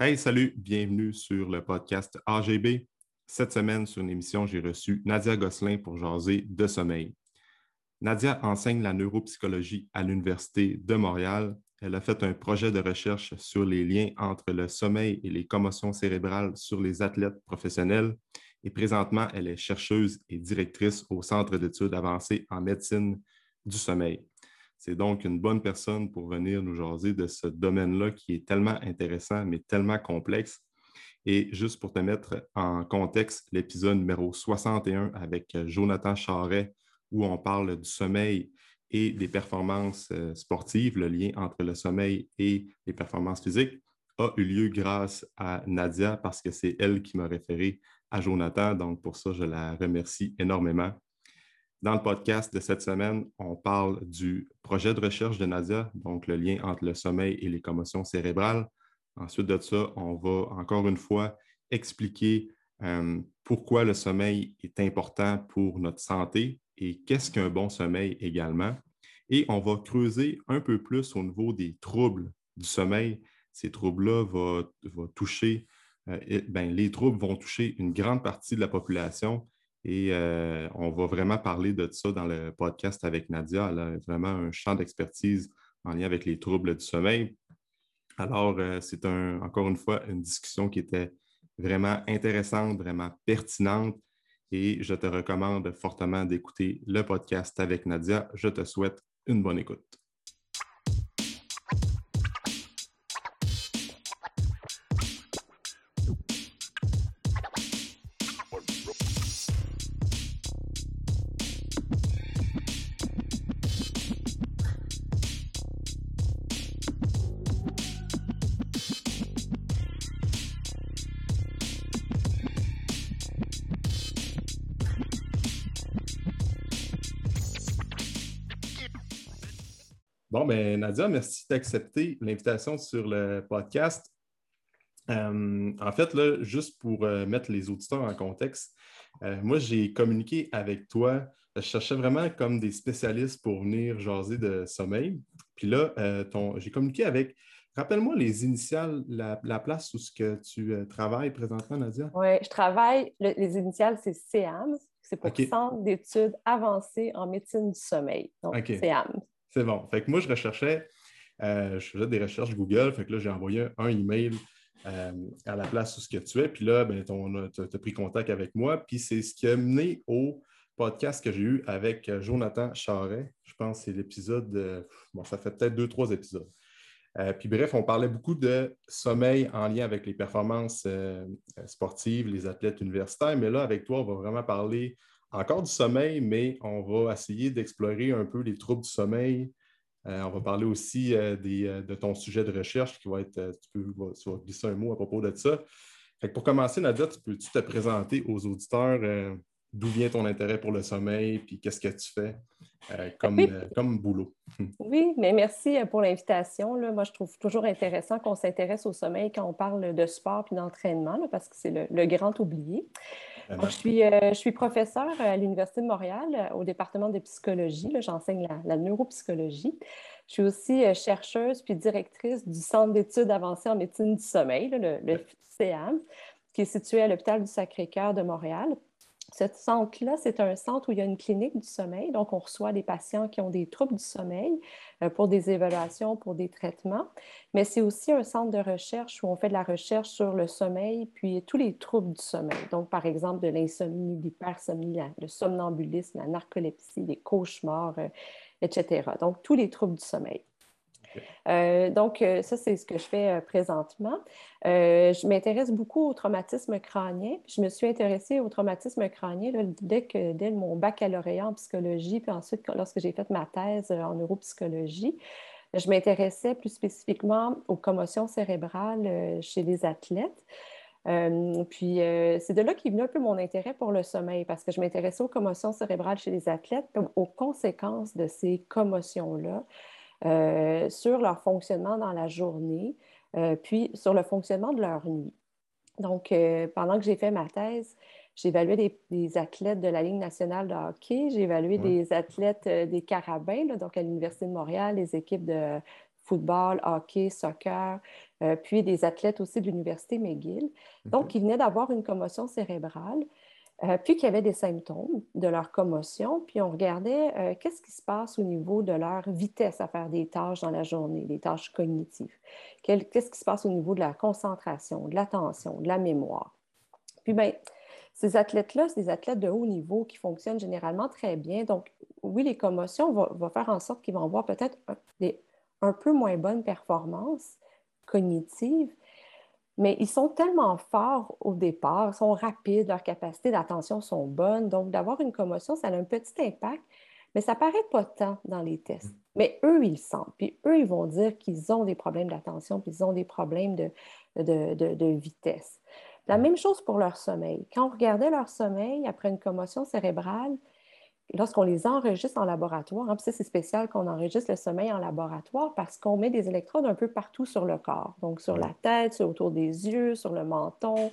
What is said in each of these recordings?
Hey, salut, bienvenue sur le podcast AGB. Cette semaine, sur une émission, j'ai reçu Nadia Gosselin pour jaser de sommeil. Nadia enseigne la neuropsychologie à l'Université de Montréal. Elle a fait un projet de recherche sur les liens entre le sommeil et les commotions cérébrales sur les athlètes professionnels. Et présentement, elle est chercheuse et directrice au Centre d'études avancées en médecine du sommeil. C'est donc une bonne personne pour venir nous jaser de ce domaine-là qui est tellement intéressant, mais tellement complexe. Et juste pour te mettre en contexte, l'épisode numéro 61 avec Jonathan Charret, où on parle du sommeil et des performances euh, sportives, le lien entre le sommeil et les performances physiques, a eu lieu grâce à Nadia parce que c'est elle qui m'a référé à Jonathan. Donc, pour ça, je la remercie énormément. Dans le podcast de cette semaine, on parle du projet de recherche de Nadia, donc le lien entre le sommeil et les commotions cérébrales. Ensuite de ça, on va encore une fois expliquer euh, pourquoi le sommeil est important pour notre santé et qu'est-ce qu'un bon sommeil également. Et on va creuser un peu plus au niveau des troubles du sommeil. Ces troubles-là vont, toucher, euh, ben, les troubles vont toucher une grande partie de la population et euh, on va vraiment parler de ça dans le podcast avec Nadia. Elle a vraiment un champ d'expertise en lien avec les troubles du sommeil. Alors, euh, c'est encore une fois une discussion qui était vraiment intéressante, vraiment pertinente. Et je te recommande fortement d'écouter le podcast avec Nadia. Je te souhaite une bonne écoute. Nadia, merci d'accepter l'invitation sur le podcast. Euh, en fait, là, juste pour euh, mettre les auditeurs en contexte, euh, moi, j'ai communiqué avec toi. Je cherchais vraiment comme des spécialistes pour venir jaser de sommeil. Puis là, j'ai communiqué avec, rappelle-moi les initiales, la, place où ce que tu travailles présentement, Nadia. Oui, je travaille, les initiales, c'est CEAMS, c'est pour Centre d'études avancées en médecine du sommeil. Donc, CEAMS. C'est bon. Fait que moi, je recherchais, euh, je faisais des recherches Google. Fait que là, j'ai envoyé un email euh, à la place où ce que tu es. Puis là, ben, tu as, pris contact avec moi. Puis c'est ce qui a mené au podcast que j'ai eu avec euh, Jonathan Charret. Je pense que c'est l'épisode, bon, ça fait peut-être deux, trois épisodes. puis bref, on parlait beaucoup de sommeil en lien avec les performances sportives, les athlètes universitaires. Mais là, avec toi, on va vraiment parler encore du sommeil, mais on va essayer d'explorer un peu les troubles du sommeil. Euh, on va parler aussi euh, euh, de ton sujet de recherche qui va être, tu, peux, tu vas glisser un mot à propos de ça. pour commencer, Nadia, tu peux-tu te présenter aux auditeurs d'où vient ton intérêt pour le sommeil, puis qu'est-ce que tu fais comme, comme boulot? oui, mais merci pour l'invitation. Moi, je trouve toujours intéressant qu'on s'intéresse au sommeil quand on parle de sport et d'entraînement, parce que c'est le, grand oublié je, suis, euh, je suis professeure à l'Université de Montréal euh, au département de psychologie. J'enseigne la, neuropsychologie. Je suis aussi euh, chercheuse puis directrice du Centre d'études avancées en médecine du sommeil, le, le qui est situé à l'hôpital du Sacré-Cœur de Montréal. Ce centre-là, c'est un centre où il y a une clinique du sommeil. Donc, on reçoit des patients qui ont des troubles du sommeil euh, pour des évaluations, pour des traitements. Mais c'est aussi un centre de recherche où on fait de la recherche sur le sommeil, puis tous les troubles du sommeil. Donc, par exemple, de l'insomnie, l'hypersomnie, le somnambulisme, la narcolepsie, les cauchemars, euh, etc. Donc, tous les troubles du sommeil. Euh, donc, euh, ça, c'est ce que je fais euh, présentement. je m'intéresse beaucoup au traumatisme crânien. Je me suis intéressée au traumatisme crânien dès, dès mon baccalauréat en psychologie, puis ensuite, lorsque j'ai fait ma thèse en neuropsychologie. Je m'intéressais plus spécifiquement aux commotions cérébrales chez les athlètes. puis c'est de là qu'est venu un peu mon intérêt pour le sommeil, parce que je m'intéressais aux commotions cérébrales chez les athlètes, aux conséquences de ces commotions-là. Euh, sur leur fonctionnement dans la journée, euh, puis sur le fonctionnement de leur nuit. Donc, euh, pendant que j'ai fait ma thèse, j'ai évalué des, athlètes de la Ligue nationale de hockey, j'ai évalué des athlètes des carabins, donc à l'Université de Montréal, les équipes de football, hockey, soccer, puis des athlètes aussi de l'Université McGill. Donc, ils venaient d'avoir une commotion cérébrale. Euh, puis qu'il y avait des symptômes de leur commotion, puis on regardait euh, qu'est-ce qui se passe au niveau de leur vitesse à faire des tâches dans la journée, des tâches cognitives? Qu'est-ce qui se passe au niveau de la concentration, de l'attention, de la mémoire? Puis bien, ces athlètes-là, c'est des athlètes de haut niveau qui fonctionnent généralement très bien. Donc, oui, les commotions vont, faire en sorte qu'ils vont avoir peut-être un, un peu moins bonnes performances cognitives, mais ils sont tellement forts au départ, sont rapides, leurs capacités d'attention sont bonnes. Donc, d'avoir une commotion, ça a un petit impact, mais ça paraît pas tant dans les tests. Mm. Mais eux, ils le sentent. Puis eux, ils vont dire qu'ils ont des problèmes d'attention, puis ils ont des problèmes de, de vitesse. La mm. même chose pour leur sommeil. Quand on regardait leur sommeil après une commotion cérébrale, lorsqu'on les enregistre en laboratoire, hein, c'est spécial qu'on enregistre le sommeil en laboratoire parce qu'on met des électrodes un peu partout sur le corps, donc sur la tête, autour des yeux, sur le menton,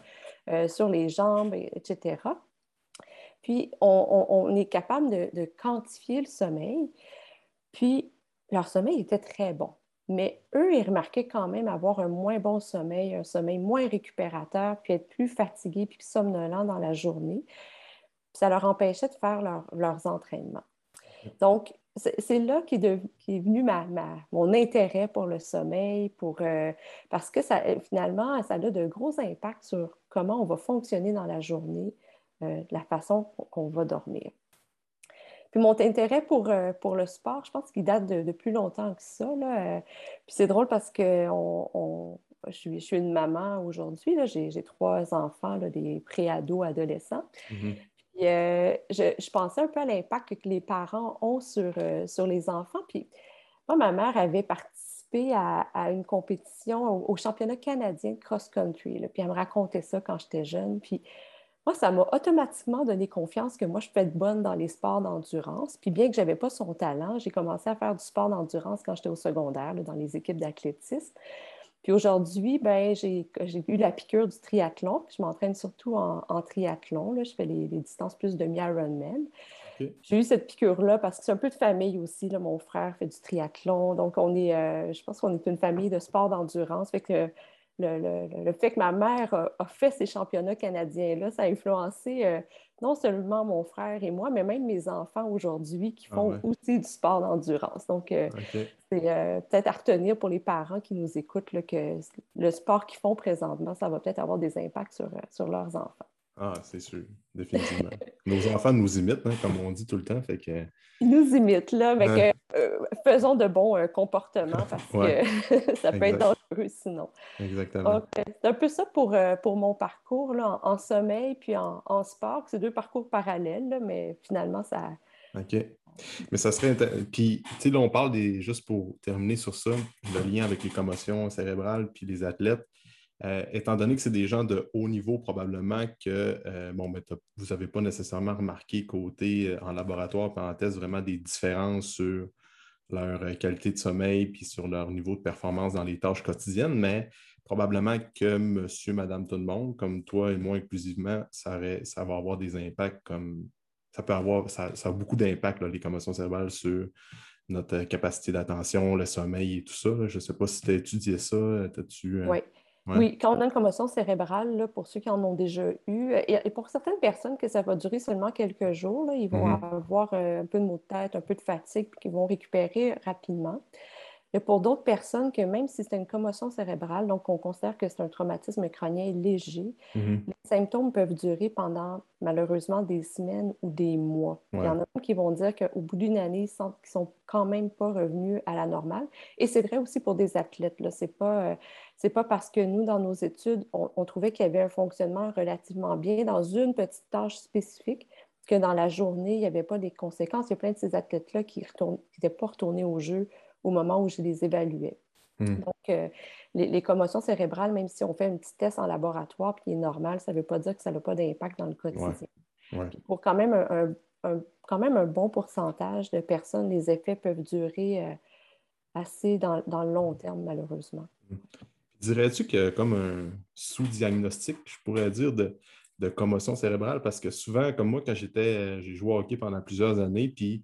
euh, sur les jambes, etc. Puis, on, est capable de, quantifier le sommeil. Puis, leur sommeil était très bon. Mais eux, ils remarquaient quand même avoir un moins bon sommeil, un sommeil moins récupérateur, puis être plus fatigués, puis somnolents dans la journée ça leur empêchait de faire leurs entraînements. Donc, c'est là qu'est est venu ma, mon intérêt pour le sommeil, pour, euh, parce que ça, finalement, ça a de gros impacts sur comment on va fonctionner dans la journée, euh, la façon qu'on va dormir. Puis mon intérêt pour, euh, pour le sport, je pense qu'il date de, plus longtemps que ça. Puis c'est drôle parce que je, suis, je, suis, une maman aujourd'hui, j'ai trois enfants, des pré-ados, adolescents. Euh, je, pensais un peu à l'impact que les parents ont sur, euh, sur les enfants. Puis moi, ma mère avait participé à, une compétition au, championnat canadien de cross-country. Puis elle me racontait ça quand j'étais jeune. Puis moi, ça m'a automatiquement donné confiance que moi, je peux être bonne dans les sports d'endurance. Puis bien que je n'avais pas son talent, j'ai commencé à faire du sport d'endurance quand j'étais au secondaire, dans les équipes d'athlétisme. Puis aujourd'hui, ben, j'ai eu la piqûre du triathlon. je m'entraîne surtout en, triathlon. Là. Je fais les, distances plus demi-Ironman. J'ai eu cette piqûre-là parce que c'est un peu de famille aussi. Là. Mon frère fait du triathlon. Donc, on est, euh, je pense qu'on est une famille de sport d'endurance. Fait que le, fait que ma mère a, fait ces championnats canadiens-là, ça a influencé euh, non seulement mon frère et moi, mais même mes enfants aujourd'hui qui ah font aussi du sport d'endurance. Donc, euh, c'est euh, peut-être à retenir pour les parents qui nous écoutent que le sport qu'ils font présentement, ça va peut-être avoir des impacts sur leurs enfants. Ah, c'est sûr, définitivement. Nos enfants nous imitent, hein, comme on dit tout le temps. Fait que... Ils nous imitent, là, mais euh, faisons de bons euh, comportements parce que ça peut être dangereux sinon. Exactement. Euh, c'est un peu ça pour, pour mon parcours là, en, sommeil puis en, sport. C'est deux parcours parallèles, mais finalement, ça. OK. Mais ça serait. Puis, tu sais, là, on parle des. Juste pour terminer sur ça, le lien avec les commotions cérébrales puis les athlètes. Euh, étant donné que c'est des gens de haut niveau, probablement que euh, bon, ben, vous n'avez pas nécessairement remarqué côté euh, en laboratoire test vraiment des différences sur leur qualité de sommeil puis sur leur niveau de performance dans les tâches quotidiennes, mais probablement que monsieur, madame, tout le monde, comme toi et moi inclusivement, ça, va avoir des impacts comme ça peut avoir, ça, a beaucoup d'impact, les commotions cérébrales, sur notre capacité d'attention, le sommeil et tout ça. Je ne sais pas si tu as étudié ça. As-tu, oui. Oui, quand on a une commotion cérébrale, pour ceux qui en ont déjà eu, euh, et, pour certaines personnes que ça va durer seulement quelques jours, ils vont mm-hmm. avoir euh, un peu de maux de tête, un peu de fatigue, puis qu'ils vont récupérer rapidement. Pour d'autres personnes que même si c'est une commotion cérébrale, donc on considère que c'est un traumatisme crânien léger, mm-hmm. les symptômes peuvent durer pendant malheureusement des semaines ou des mois. Il y en a qui vont dire qu'au bout d'une année, ils ne sont quand même pas revenus à la normale. Et c'est vrai aussi pour des athlètes. Ce n'est pas, euh, pas parce que nous, dans nos études, on, trouvait qu'il y avait un fonctionnement relativement bien dans une petite tâche spécifique que dans la journée, il n'y avait pas des conséquences. Il y a plein de ces athlètes-là qui n'étaient pas retournés au jeu au moment où je les évaluais. Hmm. Donc, euh, les, commotions cérébrales, même si on fait un petit test en laboratoire qui est normal, ça ne veut pas dire que ça n'a pas d'impact dans le quotidien. Pour quand même un, quand même un bon pourcentage de personnes, les effets peuvent durer euh, assez dans, le long terme, malheureusement. Hmm. Dirais-tu que comme un sous-diagnostic, je pourrais dire, de, de commotion cérébrale? Parce que souvent, comme moi, quand j'étais, j'ai joué au hockey pendant plusieurs années, puis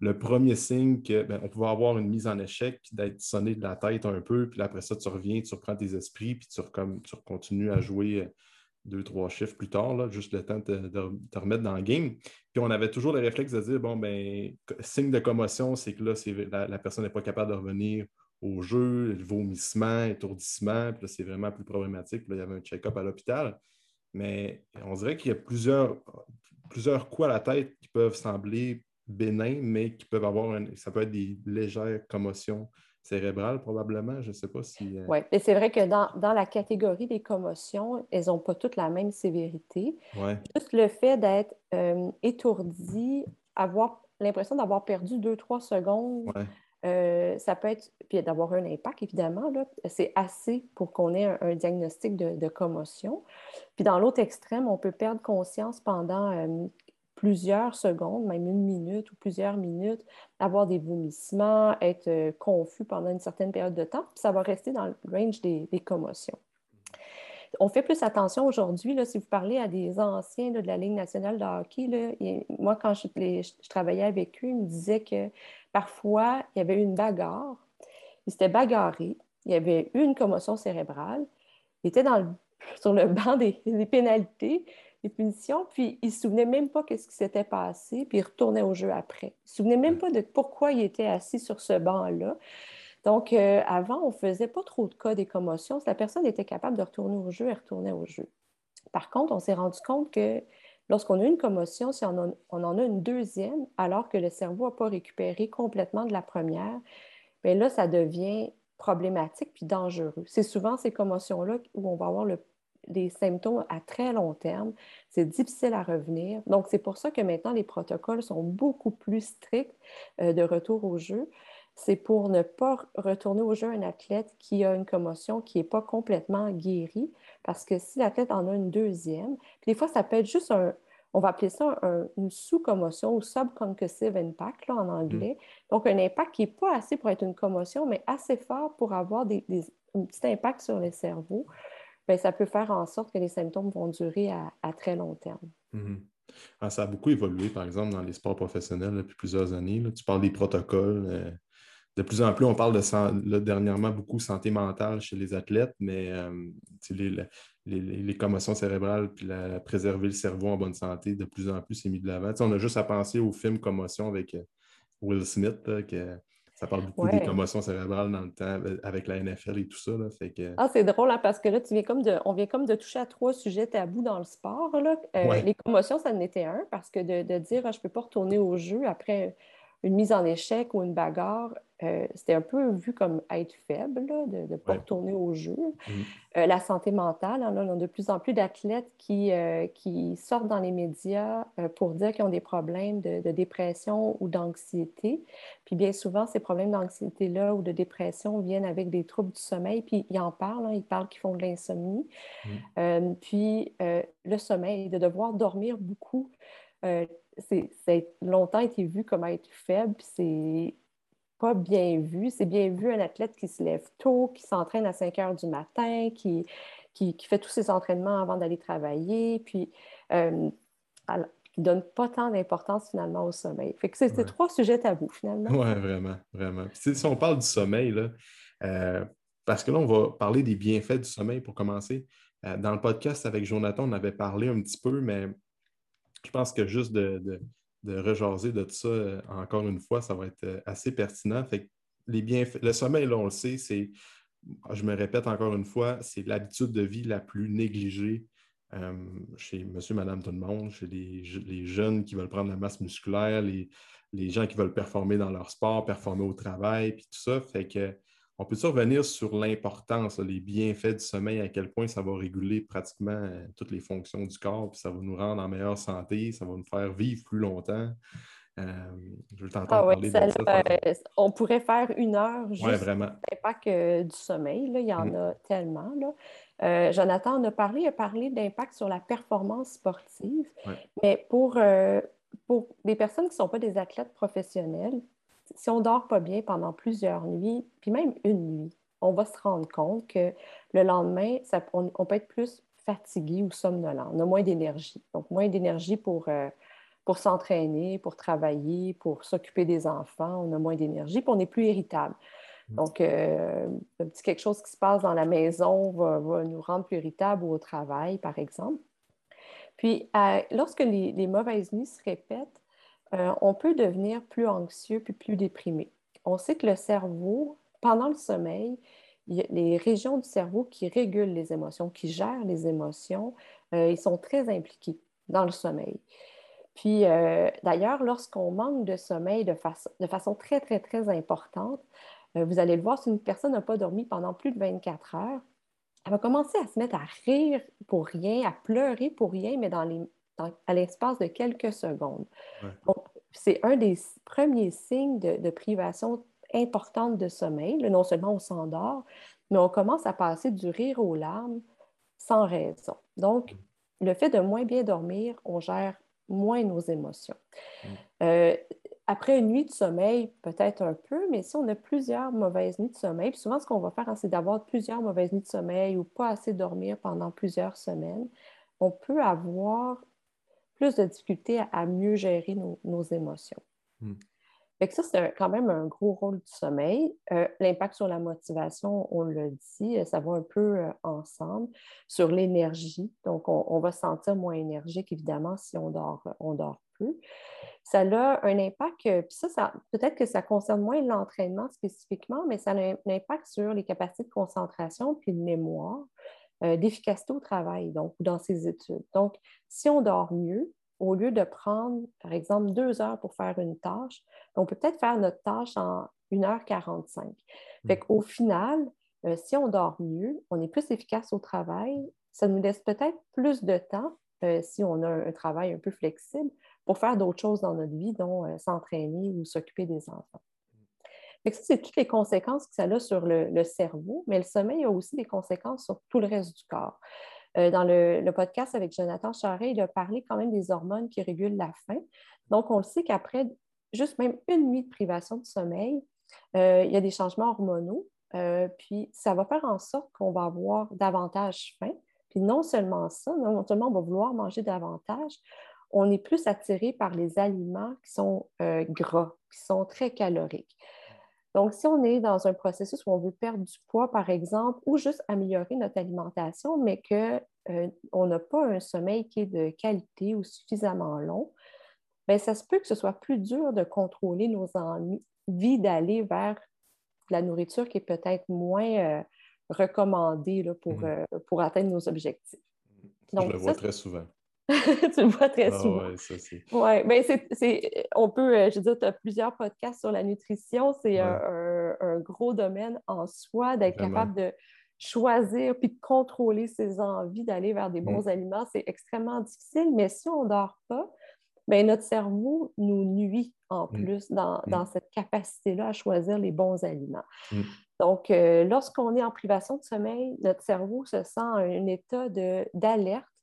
le premier signe qu'on ben, pouvait avoir une mise en échec, puis d'être sonné de la tête un peu, puis après ça, tu reviens, tu reprends tes esprits, puis tu, tu continues à jouer euh, deux, trois chiffres plus tard, juste le temps de te remettre dans le game. Puis on avait toujours le réflexe de dire, bon, ben, signe de commotion, c'est que là, la, la personne n'est pas capable de revenir au jeu, vomissement, étourdissement, puis là, c'est vraiment plus problématique. Là, il y avait un check-up à l'hôpital. Mais on dirait qu'il y a plusieurs, plusieurs coups à la tête qui peuvent sembler bénins, mais qui peuvent avoir, ça peut être des légères commotions cérébrales probablement. Je ne sais pas si... Euh, oui, mais c'est vrai que dans, la catégorie des commotions, elles n'ont pas toutes la même sévérité. Juste le fait d'être euh, étourdi, avoir l'impression d'avoir perdu deux, trois secondes, euh, ça peut être, puis d'avoir un impact, évidemment, c'est assez pour qu'on ait un, diagnostic de, commotion. Puis dans l'autre extrême, on peut perdre conscience pendant euh, plusieurs secondes, même une minute ou plusieurs minutes, avoir des vomissements, être euh, confus pendant une certaine période de temps, puis ça va rester dans le range des, commotions. On fait plus attention aujourd'hui, si vous parlez à des anciens de la Ligue nationale de hockey, moi, quand je, travaillais avec eux, ils me disaient que Parfois, il y avait une bagarre, il s'était bagarré, il y avait eu une commotion cérébrale, il était sur le banc des, pénalités, des punitions, puis il ne se souvenait même pas de ce qui s'était passé, puis il retournait au jeu après. Il ne se souvenait même pas de pourquoi il était assis sur ce banc-là. Donc, euh, avant, on ne faisait pas trop de cas des commotions. Si la personne était capable de retourner au jeu, elle retournait au jeu. Par contre, on s'est rendu compte que Lorsqu'on a une commotion, si on, en a une deuxième, alors que le cerveau n'a pas récupéré complètement de la première, bien là, ça devient problématique puis dangereux. C'est souvent ces commotions-là où on va avoir des symptômes à très long terme. C'est difficile à revenir. Donc, c'est pour ça que maintenant, les protocoles sont beaucoup plus stricts euh, de retour au jeu c'est pour ne pas retourner au jeu un athlète qui a une commotion qui n'est pas complètement guérie. Parce que si l'athlète en a une deuxième, puis des fois, ça peut être juste un, on va appeler ça une sous-commotion ou subconcussive impact là, en anglais. Mm. Donc, un impact qui n'est pas assez pour être une commotion, mais assez fort pour avoir des, un petit impact sur le cerveau. Bien, ça peut faire en sorte que les symptômes vont durer à, très long terme. Mm-hmm. Ah, ça a beaucoup évolué, par exemple, dans les sports professionnels depuis plusieurs années. Tu parles des protocoles. Euh, de plus en plus, on parle de dernièrement beaucoup santé mentale chez les athlètes, mais euh, les, commotions cérébrales puis la, préserver le cerveau en bonne santé, de plus en plus, c'est mis de l'avant. on a juste à penser au film Commotion avec euh, Will Smith, que ça parle beaucoup des commotions cérébrales dans le temps avec la NFL et tout ça. Ah, c'est drôle hein, parce que là, tu viens comme de, on vient comme de toucher à trois sujets tabous dans le sport. Euh, les commotions, ça en était un parce que de, dire ah, je ne peux pas retourner au jeu après une mise en échec ou une bagarre, euh, c'était un peu vu comme être faible, de ne pas retourner au jeu. Mm. Euh, la santé mentale, hein, on a de plus en plus d'athlètes qui, euh, qui sortent dans les médias pour dire qu'ils ont des problèmes de, dépression ou d'anxiété. Puis bien souvent, ces problèmes d'anxiété-là ou de dépression viennent avec des troubles du sommeil, puis ils en parlent, hein, ils parlent qu'ils font de l'insomnie. Mm. puis le sommeil, de devoir dormir beaucoup c'est longtemps été vu comme être faible, puis c'est pas bien vu. C'est bien vu un athlète qui se lève tôt, qui s'entraîne à 5 heures du matin, qui, qui, fait tous ses entraînements avant d'aller travailler, puis euh, qui ne donne pas tant d'importance finalement au sommeil. Fait que c'est trois sujets tabous finalement. Oui, vraiment, vraiment. si on parle du sommeil, là, euh, parce que là, on va parler des bienfaits du sommeil pour commencer. Euh, dans le podcast avec Jonathan, on avait parlé un petit peu, mais je pense que juste de, de, de rejaser de tout ça, euh, encore une fois, ça va être euh, assez pertinent. Fait les le sommeil, là, on le sait, c'est, je me répète encore une fois, c'est l'habitude de vie la plus négligée euh, chez monsieur, madame, tout le monde, chez les, jeunes qui veulent prendre la masse musculaire, les, les, gens qui veulent performer dans leur sport, performer au travail, puis tout ça. Fait que on peut revenir sur l'importance, les bienfaits du sommeil, à quel point ça va réguler pratiquement euh, toutes les fonctions du corps, puis ça va nous rendre en meilleure santé, ça va nous faire vivre plus longtemps. Euh, je veux t'entendre ah parler de ça. Euh, on pourrait faire une heure juste ouais, vraiment. l'impact du sommeil. Là, il y en mm. a tellement. Là. Jonathan en a parlé, il a parlé d'impact sur la performance sportive. Mais pour, pour des personnes qui ne sont pas des athlètes professionnels, si on dort pas bien pendant plusieurs nuits, puis même une nuit, on va se rendre compte que le lendemain, on, peut être plus fatigué ou somnolent. On a moins d'énergie. Donc, moins d'énergie pour, euh, pour s'entraîner, pour travailler, pour s'occuper des enfants. On a moins d'énergie, puis on est plus irritable. Mm. Donc, euh, un petit quelque chose qui se passe dans la maison va, nous rendre plus irritables ou au travail, par exemple. Puis, lorsque les, mauvaises nuits se répètent, euh, on peut devenir plus anxieux puis plus déprimé. On sait que le cerveau, pendant le sommeil, les régions du cerveau qui régulent les émotions, qui gèrent les émotions, euh, ils sont très impliqués dans le sommeil. Puis, euh, d'ailleurs, lorsqu'on manque de sommeil de, de, façon très, très, très importante, vous allez le voir, si une personne n'a pas dormi pendant plus de 24 heures, elle va commencer à se mettre à rire pour rien, à pleurer pour rien, mais dans les, à l'espace de quelques secondes. c'est un des premiers signes de, privation importante de sommeil. non seulement on s'endort, mais on commence à passer du rire aux larmes sans raison. Donc, mm. le fait de moins bien dormir, on gère moins nos émotions. Mm. Euh, après une nuit de sommeil, peut-être un peu, mais si on a plusieurs mauvaises nuits de sommeil, puis souvent ce qu'on va faire, hein, c'est d'avoir plusieurs mauvaises nuits de sommeil ou pas assez dormir pendant plusieurs semaines, on peut avoir plus de difficultés à, mieux gérer nos, émotions. Hmm. ça, c'est quand même un gros rôle du sommeil. Euh, l'impact sur la motivation, on le dit, ça va un peu euh, ensemble. Sur l'énergie, donc on, va se sentir moins énergique, évidemment, si on dort, on dort plus ça a un impact, euh, puis ça, peut-être que ça concerne moins l'entraînement spécifiquement, mais ça a un, impact sur les capacités de concentration puis de mémoire, euh, d'efficacité au travail, donc dans ses études. Donc, si on dort mieux, au lieu de prendre, par exemple, deux heures pour faire une tâche, on peut peut-être faire notre tâche en 1h45. Mmh. Fait qu'au final, euh, si on dort mieux, on est plus efficace au travail, ça nous laisse peut-être plus de temps, si on a un travail un peu flexible, pour faire d'autres choses dans notre vie, dont euh, s'entraîner ou s'occuper des enfants. Ça, c'est toutes les conséquences que ça a sur le, cerveau, mais le sommeil a aussi des conséquences sur tout le reste du corps. Euh, dans le, podcast avec Jonathan Charret, il a parlé quand même des hormones qui régulent la faim. Donc, on le sait qu'après juste même une nuit de privation de sommeil, euh, il y a des changements hormonaux. puis, ça va faire en sorte qu'on va avoir davantage faim. Puis, non seulement ça, non seulement on va vouloir manger davantage, on est plus attiré par les aliments qui sont euh, gras, qui sont très caloriques. Donc, si on est dans un processus où on veut perdre du poids, par exemple, ou juste améliorer notre alimentation, mais qu'on euh, n'a pas un sommeil qui est de qualité ou suffisamment long, bien, ça se peut que ce soit plus dur de contrôler nos envies d'aller vers la nourriture qui est peut-être moins euh, recommandée pour, mmh. pour atteindre nos objectifs. Donc, Je le vois très souvent. tu le vois très ah souvent. Oui, ça c'est. Ouais, ben c'est, on peut, euh, je veux dire, tu as plusieurs podcasts sur la nutrition. C'est un, gros domaine en soi d'être capable de choisir puis de contrôler ses envies d'aller vers des mmh. bons aliments. C'est extrêmement difficile, mais si on ne dort pas, ben notre cerveau nous nuit en mmh. plus dans, mmh. dans cette capacité-là à choisir les bons aliments. Donc, euh, lorsqu'on est en privation de sommeil, notre cerveau se sent en un état d'alerte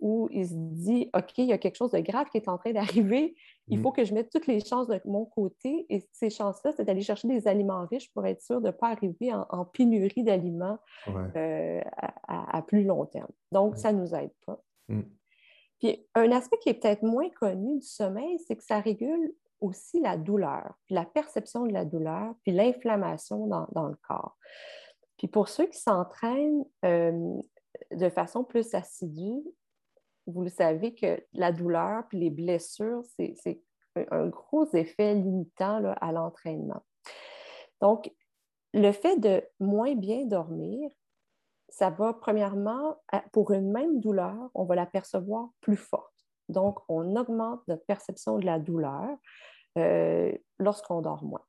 où il se dit, OK, il y a quelque chose de grave qui est en train d'arriver, il mm. faut que je mette toutes les chances de mon côté. Et ces chances-là, c'est d'aller chercher des aliments riches pour être sûr de ne pas arriver en, pénurie d'aliments euh, à, plus long terme. Donc, ça ne nous aide pas. Mm. Puis, un aspect qui est peut-être moins connu du sommeil, c'est que ça régule aussi la douleur, puis la perception de la douleur, puis l'inflammation dans, le corps. Puis pour ceux qui s'entraînent euh, de façon plus assidue, vous le savez que la douleur puis les blessures, c'est un gros effet limitant à l'entraînement. Donc, le fait de moins bien dormir, ça va premièrement, pour une même douleur, on va la percevoir plus forte. Donc, on augmente notre perception de la douleur euh, lorsqu'on dort moins.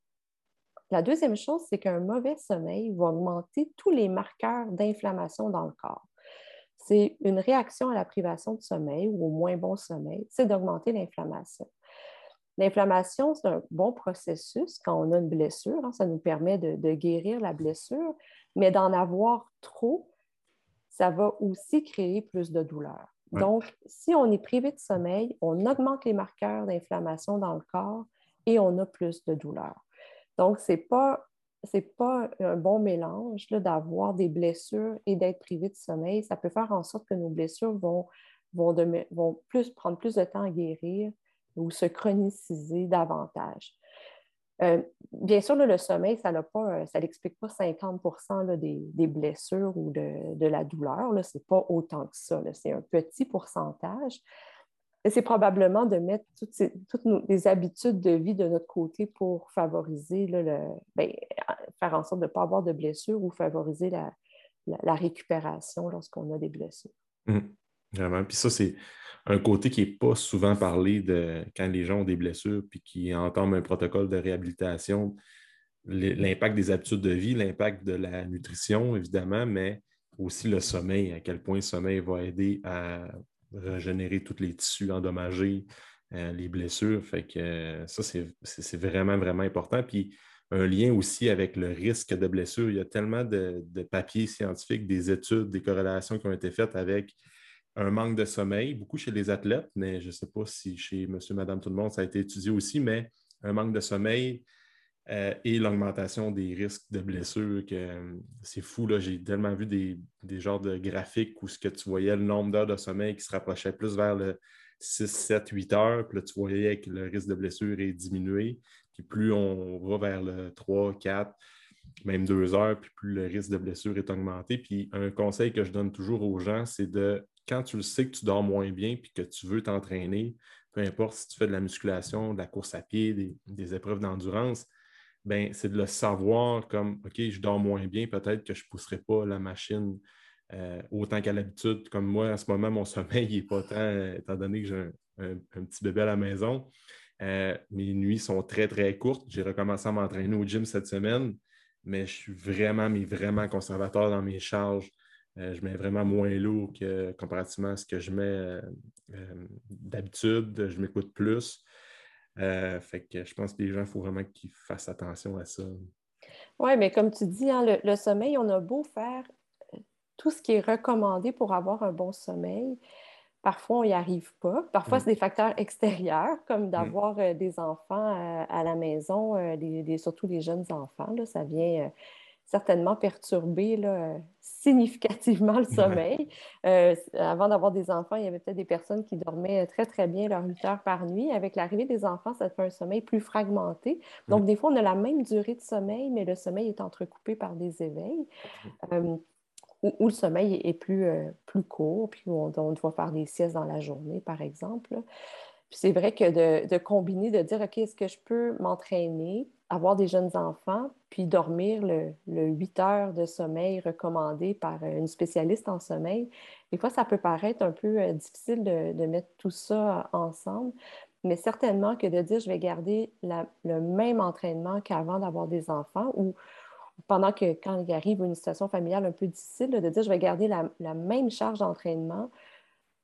La deuxième chose, c'est qu'un mauvais sommeil va augmenter tous les marqueurs d'inflammation dans le corps c'est une réaction à la privation de sommeil ou au moins bon sommeil, c'est d'augmenter l'inflammation. L'inflammation, c'est un bon processus quand on a une blessure. Hein, ça nous permet de, guérir la blessure, mais d'en avoir trop, ça va aussi créer plus de douleur. Donc, si on est privé de sommeil, on augmente les marqueurs d'inflammation dans le corps et on a plus de douleur. Donc, ce n'est pas c'est pas un bon mélange d'avoir des blessures et d'être privé de sommeil. Ça peut faire en sorte que nos blessures vont, vont, plus, prendre plus de temps à guérir ou se chroniciser davantage. Euh, bien sûr, le sommeil, ça n'explique pas 50% des, blessures ou de, la douleur. Ce n'est pas autant que ça. C'est un petit pourcentage. C'est probablement de mettre toutes, les habitudes de vie de notre côté pour favoriser, le, ben, faire en sorte de ne pas avoir de blessures ou favoriser la, récupération lorsqu'on a des blessures. Mmh. vraiment. Puis ça, c'est un côté qui n'est pas souvent parlé de quand les gens ont des blessures puis qui entament un protocole de réhabilitation. L'impact des habitudes de vie, l'impact de la nutrition, évidemment, mais aussi le sommeil, à quel point le sommeil va aider à régénérer tous les tissus endommagés, euh, les blessures. Fait que euh, ça, c'est vraiment, vraiment important. Puis un lien aussi avec le risque de blessure. Il y a tellement de, papiers scientifiques, des études, des corrélations qui ont été faites avec un manque de sommeil, beaucoup chez les athlètes, mais je ne sais pas si chez monsieur, madame, tout le monde, ça a été étudié aussi, mais un manque de sommeil euh, et l'augmentation des risques de blessures, que euh, c'est fou, j'ai tellement vu des, genres de graphiques où ce que tu voyais le nombre d'heures de sommeil qui se rapprochait plus vers le 6, 7, 8 heures, puis là, tu voyais que le risque de blessure est diminué, puis plus on va vers le 3, 4, même 2 heures, puis plus le risque de blessure est augmenté. Puis un conseil que je donne toujours aux gens, c'est de quand tu le sais que tu dors moins bien puis que tu veux t'entraîner, peu importe si tu fais de la musculation, de la course à pied, des, épreuves d'endurance, ben, c'est de le savoir comme OK, je dors moins bien, peut-être que je ne pousserai pas la machine euh, autant qu'à l'habitude. Comme moi, en ce moment, mon sommeil n'est pas tant, étant donné que j'ai un, petit bébé à la maison. Euh, mes nuits sont très, très courtes. J'ai recommencé à m'entraîner au gym cette semaine, mais je suis vraiment, mais vraiment conservateur dans mes charges. Euh, je mets vraiment moins lourd que comparativement à ce que je mets euh, euh, d'habitude. Je m'écoute plus. Fait que je pense que les gens, il faut vraiment qu'ils fassent attention à ça. Oui, mais comme tu dis, hein, le, sommeil, on a beau faire tout ce qui est recommandé pour avoir un bon sommeil. Parfois, on n'y arrive pas. Parfois, mm. c'est des facteurs extérieurs, comme mm. d'avoir des enfants à, la maison, surtout les jeunes enfants. Là, ça vient certainement perturber là, significativement le sommeil. Euh, avant d'avoir des enfants, il y avait peut-être des personnes qui dormaient très, très bien leurs 8 heures par nuit. Avec l'arrivée des enfants, ça fait un sommeil plus fragmenté. Donc, des fois, on a la même durée de sommeil, mais le sommeil est entrecoupé par des éveils. Euh, où, le sommeil est plus, euh, plus court, puis on, doit faire des siestes dans la journée, par exemple. Puis c'est vrai que de, de, combiner, de dire, OK, est-ce que je peux m'entraîner? Avoir des jeunes enfants, puis dormir le, 8 heures de sommeil recommandé par une spécialiste en sommeil. Des fois, ça peut paraître un peu euh, difficile de, mettre tout ça ensemble, mais certainement que de dire je vais garder le même entraînement qu'avant d'avoir des enfants ou pendant que quand il arrive une situation familiale un peu difficile, de dire je vais garder la, même charge d'entraînement,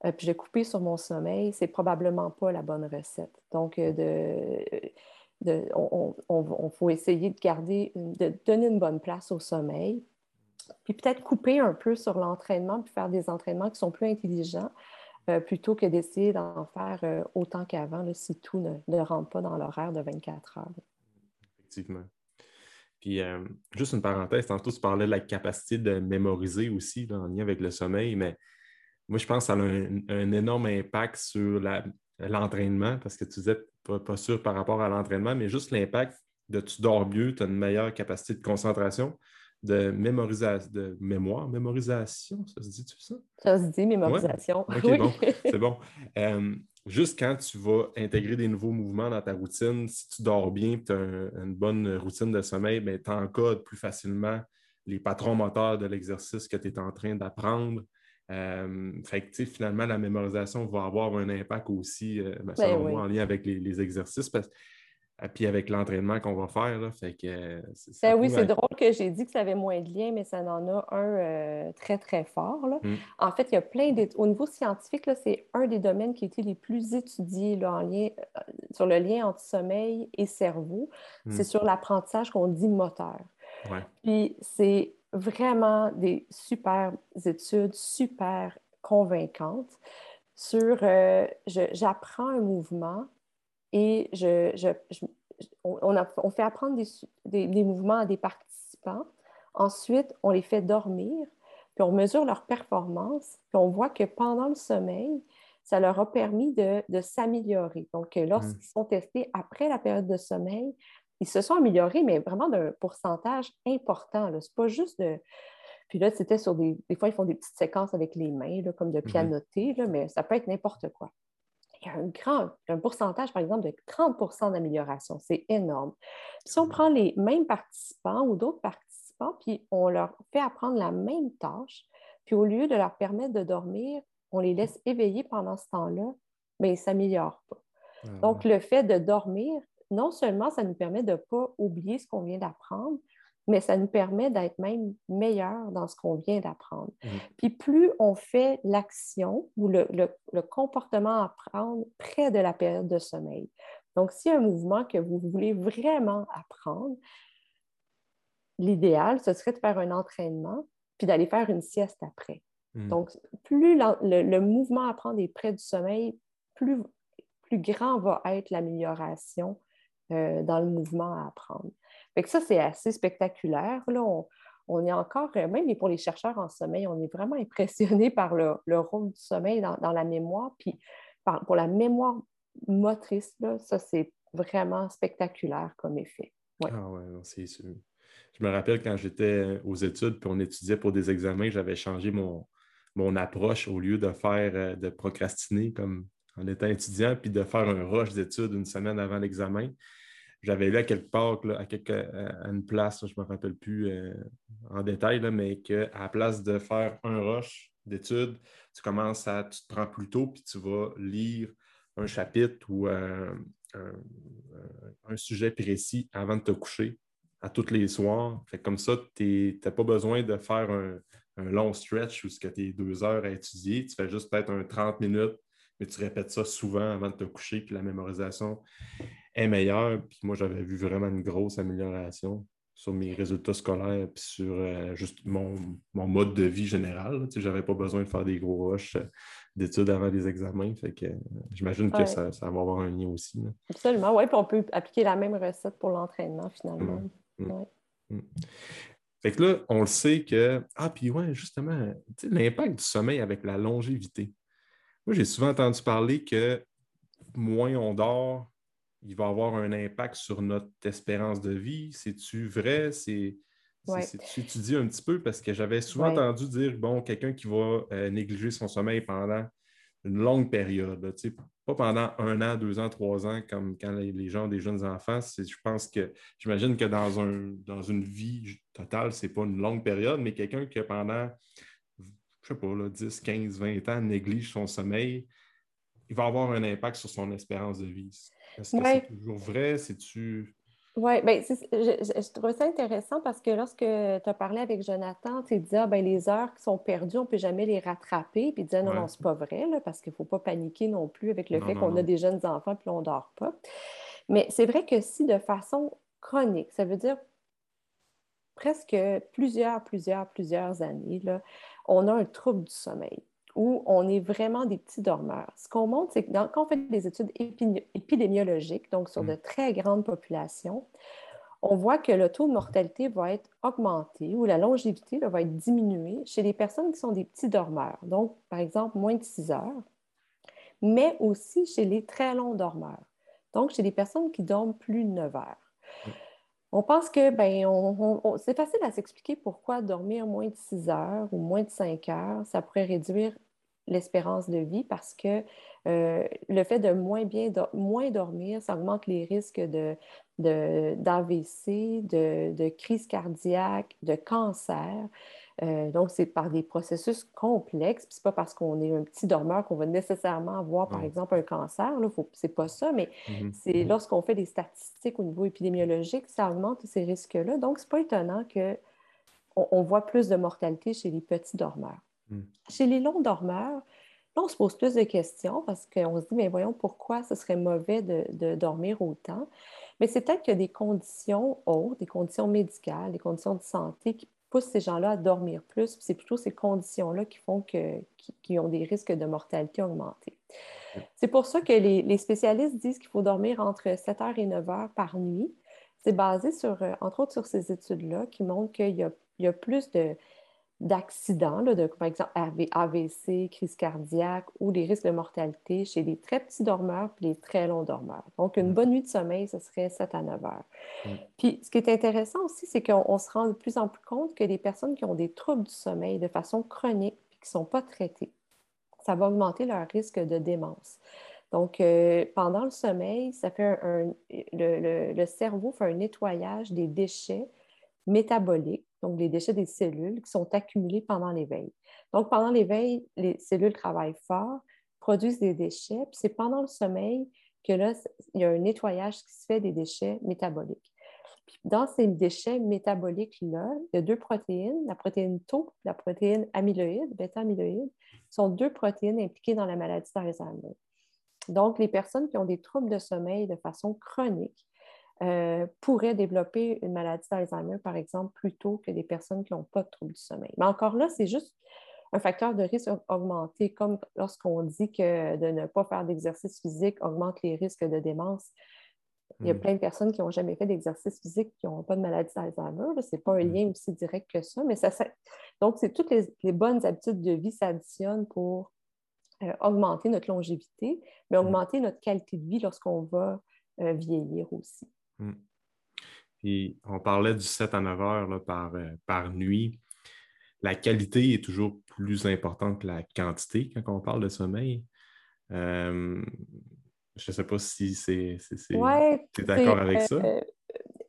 euh, puis je vais couper sur mon sommeil, c'est probablement pas la bonne recette. Donc, euh, de on, faut essayer de garder, de donner une bonne place au sommeil, puis peut-être couper un peu sur l'entraînement, puis faire des entraînements qui sont plus intelligents, euh, plutôt que d'essayer d'en faire euh, autant qu'avant, si tout ne, rentre pas dans l'horaire de 24 heures. Effectivement. Puis, euh, juste une parenthèse, tantôt, tu parlais de la capacité de mémoriser aussi en lien avec le sommeil, mais moi, je pense que ça a un énorme impact sur l'entraînement parce que tu disais pas, sûr par rapport à l'entraînement, mais juste l'impact de tu dors mieux, tu as une meilleure capacité de concentration, de mémorisation, de mémoire, mémorisation, ça se dit-tu ça? Ça se dit mémorisation. OK, bon, c'est bon. Euh, juste quand tu vas intégrer des nouveaux mouvements dans ta routine, si tu dors bien, tu as une bonne routine de sommeil, ben, tu encodes plus facilement les patrons moteurs de l'exercice que tu es en train d'apprendre. Euh, fait que, finalement, la mémorisation va avoir un impact aussi, euh, ben, ben en lien avec les, exercices. Parce, euh, puis avec l'entraînement qu'on va faire. Là, fait que, ben oui, c'est drôle que j'ai dit que ça avait moins de liens, mais ça en a un très, très fort. Là. Mmh. En fait, il y a plein Au niveau scientifique, c'est un des domaines qui a été les plus étudiés là, en lien, sur le lien entre sommeil et cerveau. Mmh. C'est sur l'apprentissage qu'on dit moteur. Puis c'est vraiment des super études, super convaincantes sur euh, j'apprends un mouvement et je, on, fait apprendre des, des, mouvements à des participants. Ensuite, on les fait dormir, puis on mesure leur performance, puis on voit que pendant le sommeil, ça leur a permis de, s'améliorer. Donc, euh, lorsqu'ils mmh. sont testés après la période de sommeil, ils se sont améliorés, mais vraiment d'un pourcentage important. Ce n'est pas juste de. Puis là, c'était sur des. Des fois, ils font des petites séquences avec les mains, comme de mmh pianoter, mais ça peut être n'importe quoi. Il y a un grand un pourcentage, par exemple, de 30% d'amélioration. C'est énorme. Si on prend les mêmes participants ou d'autres participants, puis on leur fait apprendre la même tâche, puis au lieu de leur permettre de dormir, on les laisse éveiller pendant ce temps-là, mais ils ne s'améliorent pas. Ah Donc, le fait de dormir, non seulement ça nous permet de ne pas oublier ce qu'on vient d'apprendre, mais ça nous permet d'être même meilleur dans ce qu'on vient d'apprendre. Mmh. Puis plus on fait l'action ou le, comportement à prendre près de la période de sommeil. Donc, s'il y a un mouvement que vous voulez vraiment apprendre, l'idéal, ce serait de faire un entraînement puis d'aller faire une sieste après. Mmh. Donc, plus le, mouvement à prendre est près du sommeil, plus, plus grand va être l'amélioration euh, dans le mouvement à apprendre. Fait que ça, c'est assez spectaculaire. Là, on, est encore, euh, même pour les chercheurs en sommeil, on est vraiment impressionné par le, rôle du sommeil dans, la mémoire. Puis pour la mémoire motrice, là, ça, c'est vraiment spectaculaire comme effet. Ah ouais, c'est Je me rappelle quand j'étais aux études, puis on étudiait pour des examens, j'avais changé mon, mon approche au lieu de faire, euh, de procrastiner comme en étant étudiant, puis de faire un rush d'études une semaine avant l'examen j'avais lu à quelque part, à, quelque, à, une place, je ne me rappelle plus euh, en détail, mais qu'à la place de faire un rush d'études, tu commences à, tu te prends plus tôt, puis tu vas lire un chapitre ou un, sujet précis avant de te coucher à tous les soirs. Fait comme ça, tu n'as pas besoin de faire un, long stretch où tu es deux heures à étudier. Tu fais juste peut-être un 30 minutes, mais tu répètes ça souvent avant de te coucher, puis la mémorisation est meilleure. Puis moi, j'avais vu vraiment une grosse amélioration sur mes résultats scolaires puis sur euh, juste mon, mode de vie général. Je n'avais pas besoin de faire des gros rushs euh, d'études avant les examens. Fait que euh, j'imagine que ça, va avoir un lien aussi. Absolument, oui. Puis on peut appliquer la même recette pour l'entraînement finalement. Mmh, mmh, mmh. Fait que là, on le sait que. Ah, puis ouais, justement, l'impact du sommeil avec la longévité. Moi, j'ai souvent entendu parler que moins on dort, il va avoir un impact sur notre espérance de vie. C'est-tu vrai? C'est. tu dis un petit peu? Parce que j'avais souvent entendu dire bon, quelqu'un qui va euh, négliger son sommeil pendant une longue période, pas pendant un an, deux ans, trois ans, comme quand les gens ont des jeunes enfants. Je pense que j'imagine que dans, un, dans une vie totale, ce n'est pas une longue période, mais quelqu'un qui pendant, je sais pas, là, 10, 15, 20 ans néglige son sommeil, il va avoir un impact sur son espérance de vie. Est-ce que c'est toujours vrai? C'est-tu. Oui, bien, je, je, trouve ça intéressant parce que lorsque tu as parlé avec Jonathan, tu disais, ah, ben, les heures qui sont perdues, on ne peut jamais les rattraper. Puis il disait, non, non, c'est pas vrai, là, parce qu'il ne faut pas paniquer non plus avec le fait qu'on a des jeunes enfants puis on ne dort pas. Mais c'est vrai que si de façon chronique, ça veut dire presque plusieurs, plusieurs, plusieurs années, là, on a un trouble du sommeil où on est vraiment des petits dormeurs. Ce qu'on montre, c'est que quand on fait des études épidémiologiques, donc sur de mm. très grandes populations, on voit que le taux de mortalité va être augmenté ou la longévité va être diminuée chez les personnes qui sont des petits dormeurs, donc par exemple moins de 6 heures, mais aussi chez les très longs dormeurs, donc chez les personnes qui dorment plus de 9 heures. On pense que ben, c'est facile à s'expliquer pourquoi dormir moins de 6 heures ou moins de 5 heures, ça pourrait réduire l'espérance de vie parce que euh, le fait de moins bien dormir, ça augmente les risques de, d'AVC, de, de, crise cardiaque, de cancer. Euh, donc, c'est par des processus complexes. Puis, c'est pas parce qu'on est un petit dormeur qu'on va nécessairement avoir, par exemple, un cancer. Ce n'est pas ça, mais mm-hmm. c'est mm-hmm. lorsqu'on fait des statistiques au niveau épidémiologique, ça augmente ces risques-là. Donc, c'est pas étonnant qu'on on voit plus de mortalité chez les petits dormeurs. Hmm. Chez les longs dormeurs, là, on se pose plus de questions parce qu'on se dit, mais voyons pourquoi ce serait mauvais de, dormir autant? Mais c'est peut-être qu'il y a des conditions autres, des conditions médicales, des conditions de santé qui poussent ces gens-là à dormir plus. C'est plutôt ces conditions-là qui font qu'ils ont des risques de mortalité augmentés. C'est pour ça que les, spécialistes disent qu'il faut dormir entre 7 heures et 9 heures par nuit. C'est basé sur, euh, entre autres, sur ces études-là qui montrent qu'il y, a plus de d'accidents, de, par exemple AVC, crise cardiaque ou des risques de mortalité chez les très petits dormeurs et les très longs dormeurs. Donc, une mm. bonne nuit de sommeil, ce serait 7 à 9 heures. Mm. Puis, ce qui est intéressant aussi, c'est qu'on se rend de plus en plus compte que les personnes qui ont des troubles du sommeil de façon chronique et qui ne sont pas traitées, ça va augmenter leur risque de démence. Donc, euh, pendant le sommeil, ça fait le, cerveau fait un nettoyage des déchets métaboliques, donc les déchets des cellules qui sont accumulés pendant l'éveil. Donc, pendant l'éveil, les cellules travaillent fort, produisent des déchets, puis c'est pendant le sommeil que là, il y a un nettoyage qui se fait des déchets métaboliques. Puis dans ces déchets métaboliques-là, il y a deux protéines, la protéine tau, la protéine amyloïde, bêta-amyloïde, sont deux protéines impliquées dans la maladie d'Alzheimer. Donc, les personnes qui ont des troubles de sommeil de façon chronique euh, pourraient développer une maladie d'Alzheimer, par exemple, plus tôt que des personnes qui n'ont pas de troubles du sommeil. Mais encore là, c'est juste un facteur de risque augmenté, comme lorsqu'on dit que de ne pas faire d'exercice physique augmente les risques de démence. Il y a hmm. plein de personnes qui n'ont jamais fait d'exercice physique qui n'ont pas de maladie d'Alzheimer. Ce n'est pas un hmm. lien aussi direct que ça, mais ça, donc c'est toutes les, bonnes habitudes de vie s'additionnent pour euh, augmenter notre longévité, mais mm. augmenter notre qualité de vie lorsqu'on va euh, vieillir aussi. Mm. Puis on parlait du 7 à 9 heures par, euh, par nuit. La qualité est toujours plus importante que la quantité quand on parle de sommeil. je ne sais pas si c'est. tu es d'accord avec ça?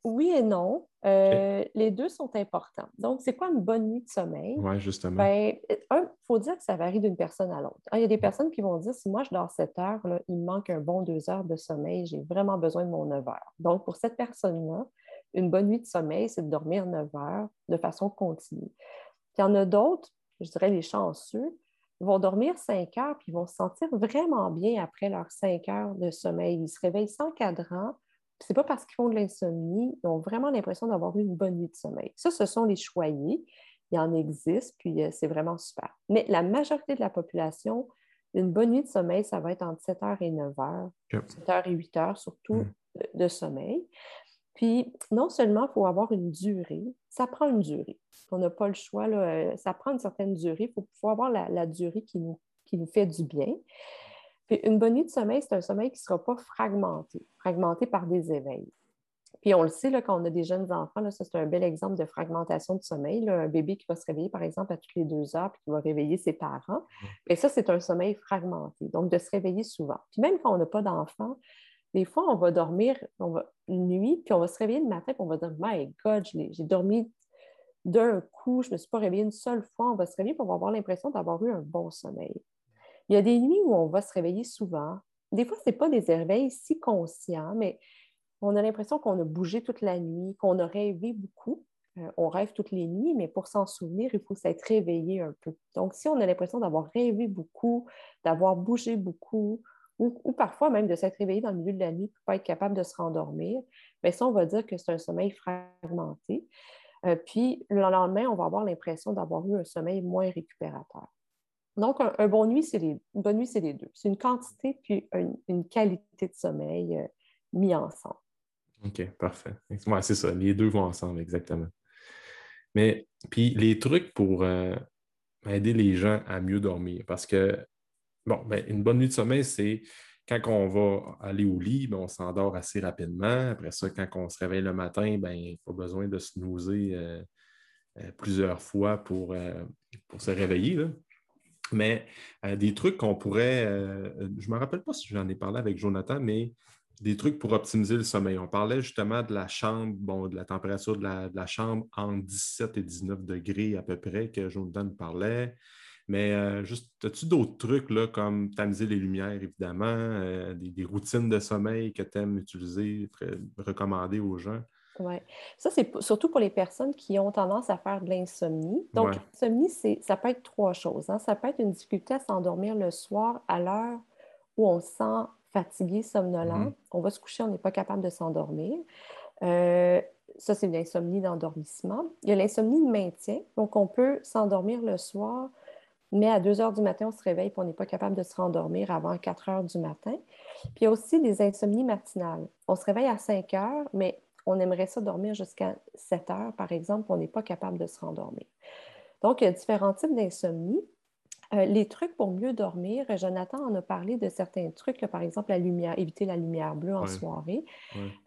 Oui et non. Euh, les deux sont importants. Donc, c'est quoi une bonne nuit de sommeil? Oui, justement. Ben, il faut dire que ça varie d'une personne à l'autre. Il y a des personnes qui vont dire si moi je dors 7 heures, il me manque un bon 2 heures de sommeil, j'ai vraiment besoin de mon 9 heures. Donc, pour cette personne-là, une bonne nuit de sommeil, c'est de dormir 9 heures de façon continue. il y en a d'autres, je dirais les chanceux, vont dormir 5 heures puis ils vont se sentir vraiment bien après leurs 5 heures de sommeil. Ils se réveillent sans cadran, c'est pas parce qu'ils font de l'insomnie, ils ont vraiment l'impression d'avoir eu une bonne nuit de sommeil. Ça, ce sont les choyés. Il en existe, puis euh, c'est vraiment super. Mais la majorité de la population, une bonne nuit de sommeil, ça va être entre 7h et 9h, 7h et 8h surtout mm. de, sommeil. Puis, non seulement il faut avoir une durée, ça prend une durée. On n'a pas le choix, euh, ça prend une certaine durée. Il faut, avoir la, durée qui nous, qui nous fait du bien une bonne nuit de sommeil, c'est un sommeil qui ne sera pas fragmenté, fragmenté par des éveils. Puis on le sait, là, quand on a des jeunes enfants, ça c'est un bel exemple de fragmentation de sommeil. un bébé qui va se réveiller, par exemple, à toutes les deux heures, puis qui va réveiller ses parents. Et ça, c'est un sommeil fragmenté, donc de se réveiller souvent. Puis même quand on n'a pas d'enfants, des fois, on va dormir on va, une nuit, puis on va se réveiller le matin, puis on va dire My God, j'ai dormi d'un coup, je ne me suis pas réveillée une seule fois. On va se réveiller, puis va avoir l'impression d'avoir eu un bon sommeil. Il y a des nuits où on va se réveiller souvent. Des fois, ce n'est pas des réveils si conscients, mais on a l'impression qu'on a bougé toute la nuit, qu'on a rêvé beaucoup. Euh, on rêve toutes les nuits, mais pour s'en souvenir, il faut s'être réveillé un peu. Donc, si on a l'impression d'avoir rêvé beaucoup, d'avoir bougé beaucoup, ou, parfois même de s'être réveillé dans le milieu de la nuit pour ne pas être capable de se rendormir, bien ça, on va dire que c'est un sommeil fragmenté. Euh, puis, le lendemain, on va avoir l'impression d'avoir eu un sommeil moins récupérateur. Donc, un, bon nuit, c'est les, une bonne nuit, c'est les deux. C'est une quantité puis une, qualité de sommeil euh, mis ensemble. OK, parfait. Ouais, c'est ça. Les deux vont ensemble, exactement. Mais, puis, les trucs pour euh, aider les gens à mieux dormir. Parce que, bon, ben, une bonne nuit de sommeil, c'est quand on va aller au lit, ben, on s'endort assez rapidement. Après ça, quand on se réveille le matin, ben, il a pas besoin de se nouser euh, plusieurs fois pour, pour se réveiller. Là. Mais euh, des trucs qu'on pourrait, euh, je ne me rappelle pas si j'en ai parlé avec Jonathan, mais des trucs pour optimiser le sommeil. On parlait justement de la chambre, bon, de la température de la, chambre entre 17 et 19 degrés à peu près que Jonathan nous parlait. Mais euh, juste, as-tu d'autres trucs là, comme tamiser les lumières, évidemment, des, routines de sommeil que tu aimes utiliser, recommander aux gens? Oui. Ça, c'est surtout pour les personnes qui ont tendance à faire de l'insomnie. Donc, l'insomnie, ça peut être trois choses. Hein. Ça peut être une difficulté à s'endormir le soir à l'heure où on se sent fatigué, somnolent. Mm-hmm. On va se coucher, on n'est pas capable de s'endormir. Euh, ça, c'est l'insomnie d'endormissement. Il y a l'insomnie de maintien. Donc, on peut s'endormir le soir, mais à 2 heures du matin, on se réveille et on n'est pas capable de se rendormir avant 4 heures du matin. Puis il y a aussi des insomnies matinales. On se réveille à 5 heures, mais on aimerait ça dormir jusqu'à 7 heures, par exemple, on n'est pas capable de se rendormir. Donc, il y a différents types d'insomnie. Euh, les trucs pour mieux dormir, Jonathan en a parlé de certains trucs, par exemple la lumière, éviter la lumière bleue en soirée.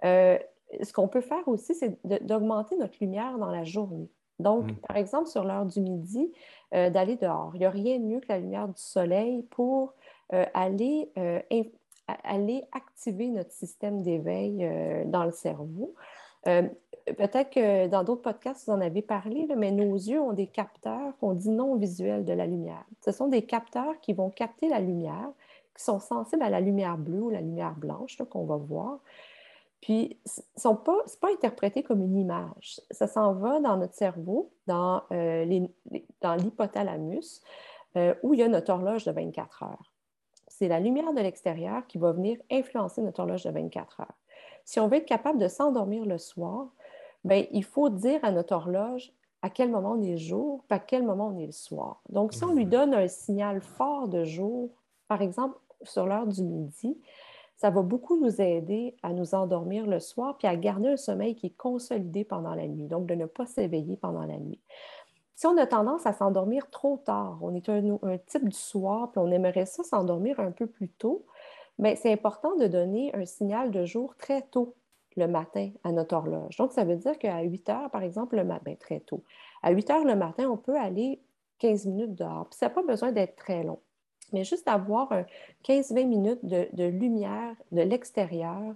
Euh, ce qu'on peut faire aussi, c'est d'augmenter notre lumière dans la journée. Donc, mm. par exemple, sur l'heure du midi, euh, d'aller dehors. Il n'y a rien de mieux que la lumière du soleil pour aller, aller activer notre système d'éveil dans le cerveau peut-être que dans d'autres podcasts, vous en avez parlé, mais nos yeux ont des capteurs qu'on dit non visuels de la lumière. Ce sont des capteurs qui vont capter la lumière, qui sont sensibles à la lumière bleue ou la lumière blanche qu'on va voir. Puis, ce n'est pas, interprété comme une image. Ça s'en va dans notre cerveau, dans, euh, l'hypothalamus, euh, où il y a notre horloge de 24 heures. C'est la lumière de l'extérieur qui va venir influencer notre horloge de 24 heures. Si on veut être capable de s'endormir le soir, bien, il faut dire à notre horloge à quel moment on est le jour, à quel moment on est le soir. Donc, si on lui mhm. donne un signal fort de jour, par exemple sur l'heure du midi, ça va beaucoup nous aider à nous endormir le soir puis à garder un sommeil qui est consolidé pendant la nuit, donc de ne pas s'éveiller pendant la nuit. Si on a tendance à s'endormir trop tard, on est un, type du soir, puis on aimerait ça s'endormir un peu plus tôt, mais c'est important de donner un signal de jour très tôt le matin à notre horloge. Donc, ça veut dire qu'à 8 heures, par exemple, le matin, ben, très tôt, à 8 heures le matin, on peut aller 15 minutes dehors. Puis ça n'a pas besoin d'être très long, mais juste avoir 15-20 minutes de, lumière de l'extérieur,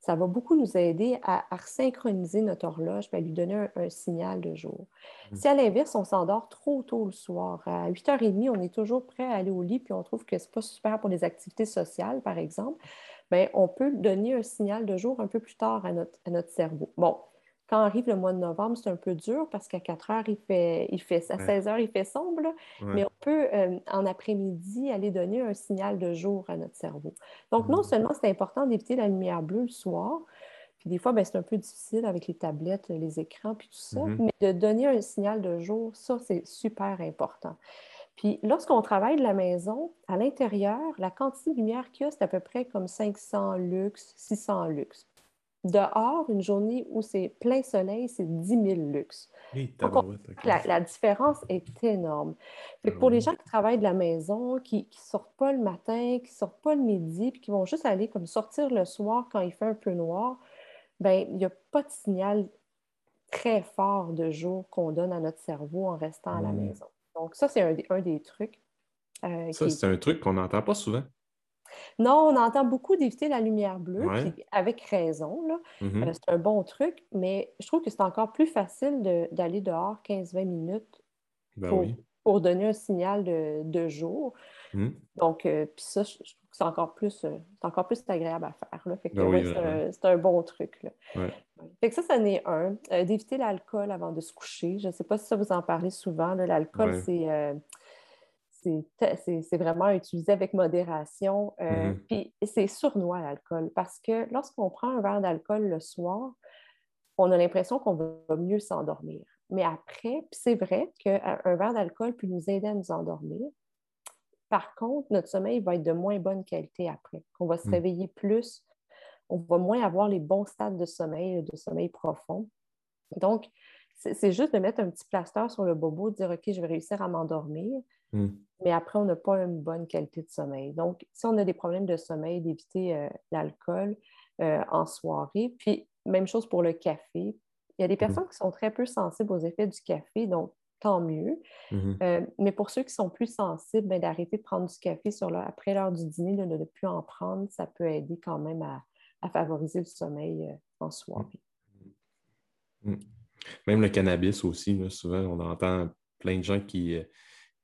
ça va beaucoup nous aider à, synchroniser notre horloge et à lui donner un, signal de jour. Mmh. Si à l'inverse, on s'endort trop tôt le soir, à 8h30, on est toujours prêt à aller au lit, puis on trouve que ce n'est pas super pour les activités sociales, par exemple, bien, on peut donner un signal de jour un peu plus tard à notre, à notre cerveau. Bon, quand arrive le mois de novembre, c'est un peu dur parce qu'à 4 heures, il fait, il fait à 16 heures, il fait sombre, mais on peut, euh, en après-midi, aller donner un signal de jour à notre cerveau. Donc, non mmh. seulement c'est important d'éviter la lumière bleue le soir, puis des fois, ben, c'est un peu difficile avec les tablettes, les écrans, puis tout ça, mmh mais de donner un signal de jour, ça, c'est super important. Puis lorsqu'on travaille de la maison, à l'intérieur, la quantité de lumière qu'il y a, c'est à peu près comme 500 lux, 600 lux. Dehors, une journée où c'est plein soleil, c'est 10 000 lux. la, différence est énorme. pour les gens qui travaillent de la maison, qui ne sortent pas le matin, qui ne sortent pas le midi, puis qui vont juste aller comme sortir le soir quand il fait un peu noir, ben il n'y a pas de signal très fort de jour qu'on donne à notre cerveau en restant à la mmh. maison. Donc, ça, c'est un, des trucs. Euh, ça, c'est un truc qu'on n'entend pas souvent. Non, on entend beaucoup d'éviter la lumière bleue, avec raison. Mm-hmm. Euh, c'est un bon truc, mais je trouve que c'est encore plus facile d'aller dehors 15-20 minutes ben pour, donner un signal de, jour. Mm. Donc, euh, puis ça, je, trouve que c'est encore plus, encore plus agréable à faire. Là. Fait que, ben c'est un, bon truc. Là. Fait que ça, ça n'est un. Euh, d'éviter l'alcool avant de se coucher. Je ne sais pas si ça vous en parlez souvent. L'alcool, euh, c'est vraiment utilisé avec modération. Euh, mm-hmm. Puis c'est sournois, l'alcool, parce que lorsqu'on prend un verre d'alcool le soir, on a l'impression qu'on va mieux s'endormir. Mais après, c'est vrai qu'un verre d'alcool peut nous aider à nous endormir. Par contre, notre sommeil va être de moins bonne qualité après. On va se mm. réveiller plus, on va moins avoir les bons stades de sommeil, de sommeil profond. Donc, c'est juste de mettre un petit plaster sur le bobo, de dire OK, je vais réussir à m'endormir, hmm. mais après, on n'a pas une bonne qualité de sommeil. Donc, si on a des problèmes de sommeil, d'éviter euh, l'alcool euh, en soirée. Puis, même chose pour le café. Il y a des hmm. personnes qui sont très peu sensibles aux effets du café, donc tant mieux. Hmm. Euh, mais pour ceux qui sont plus sensibles, ben, d'arrêter de prendre du café sur après l'heure du dîner, de ne plus en prendre, ça peut aider quand même à, à favoriser le sommeil en soirée. Mm. Même le cannabis aussi, souvent, on entend plein de gens qui, euh,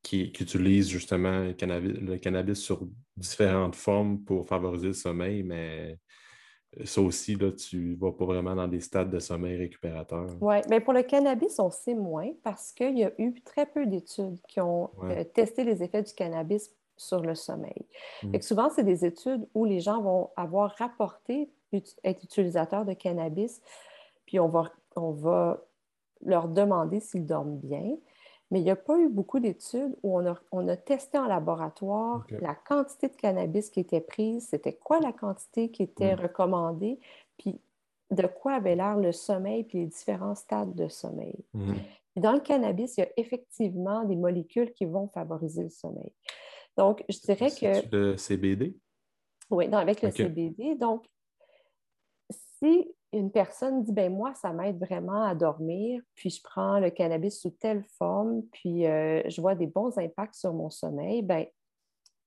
qui, utilisent justement le cannabis, sur différentes formes pour favoriser le sommeil, mais ça aussi, là, tu ne vas pas vraiment dans des stades de sommeil récupérateur. Oui, mais pour le cannabis, on sait moins parce qu'il y a eu très peu d'études qui ont euh, testé les effets du cannabis sur le sommeil. Mm. souvent, c'est des études où les gens vont avoir rapporté être utilisateurs de cannabis, puis on va, on va leur demander s'ils dorment bien. Mais il n'y a pas eu beaucoup d'études où on a, on a, testé en laboratoire la quantité de cannabis qui était prise, c'était quoi la quantité qui était mm. recommandée, puis de quoi avait l'air le sommeil, puis les différents stades de sommeil. Mm. dans le cannabis, il y a effectivement des molécules qui vont favoriser le sommeil. Donc, je dirais que... Le CBD? Oui, avec le CBD. Donc, si une personne dit, ben moi, ça m'aide vraiment à dormir, puis je prends le cannabis sous telle forme, puis euh, je vois des bons impacts sur mon sommeil, ben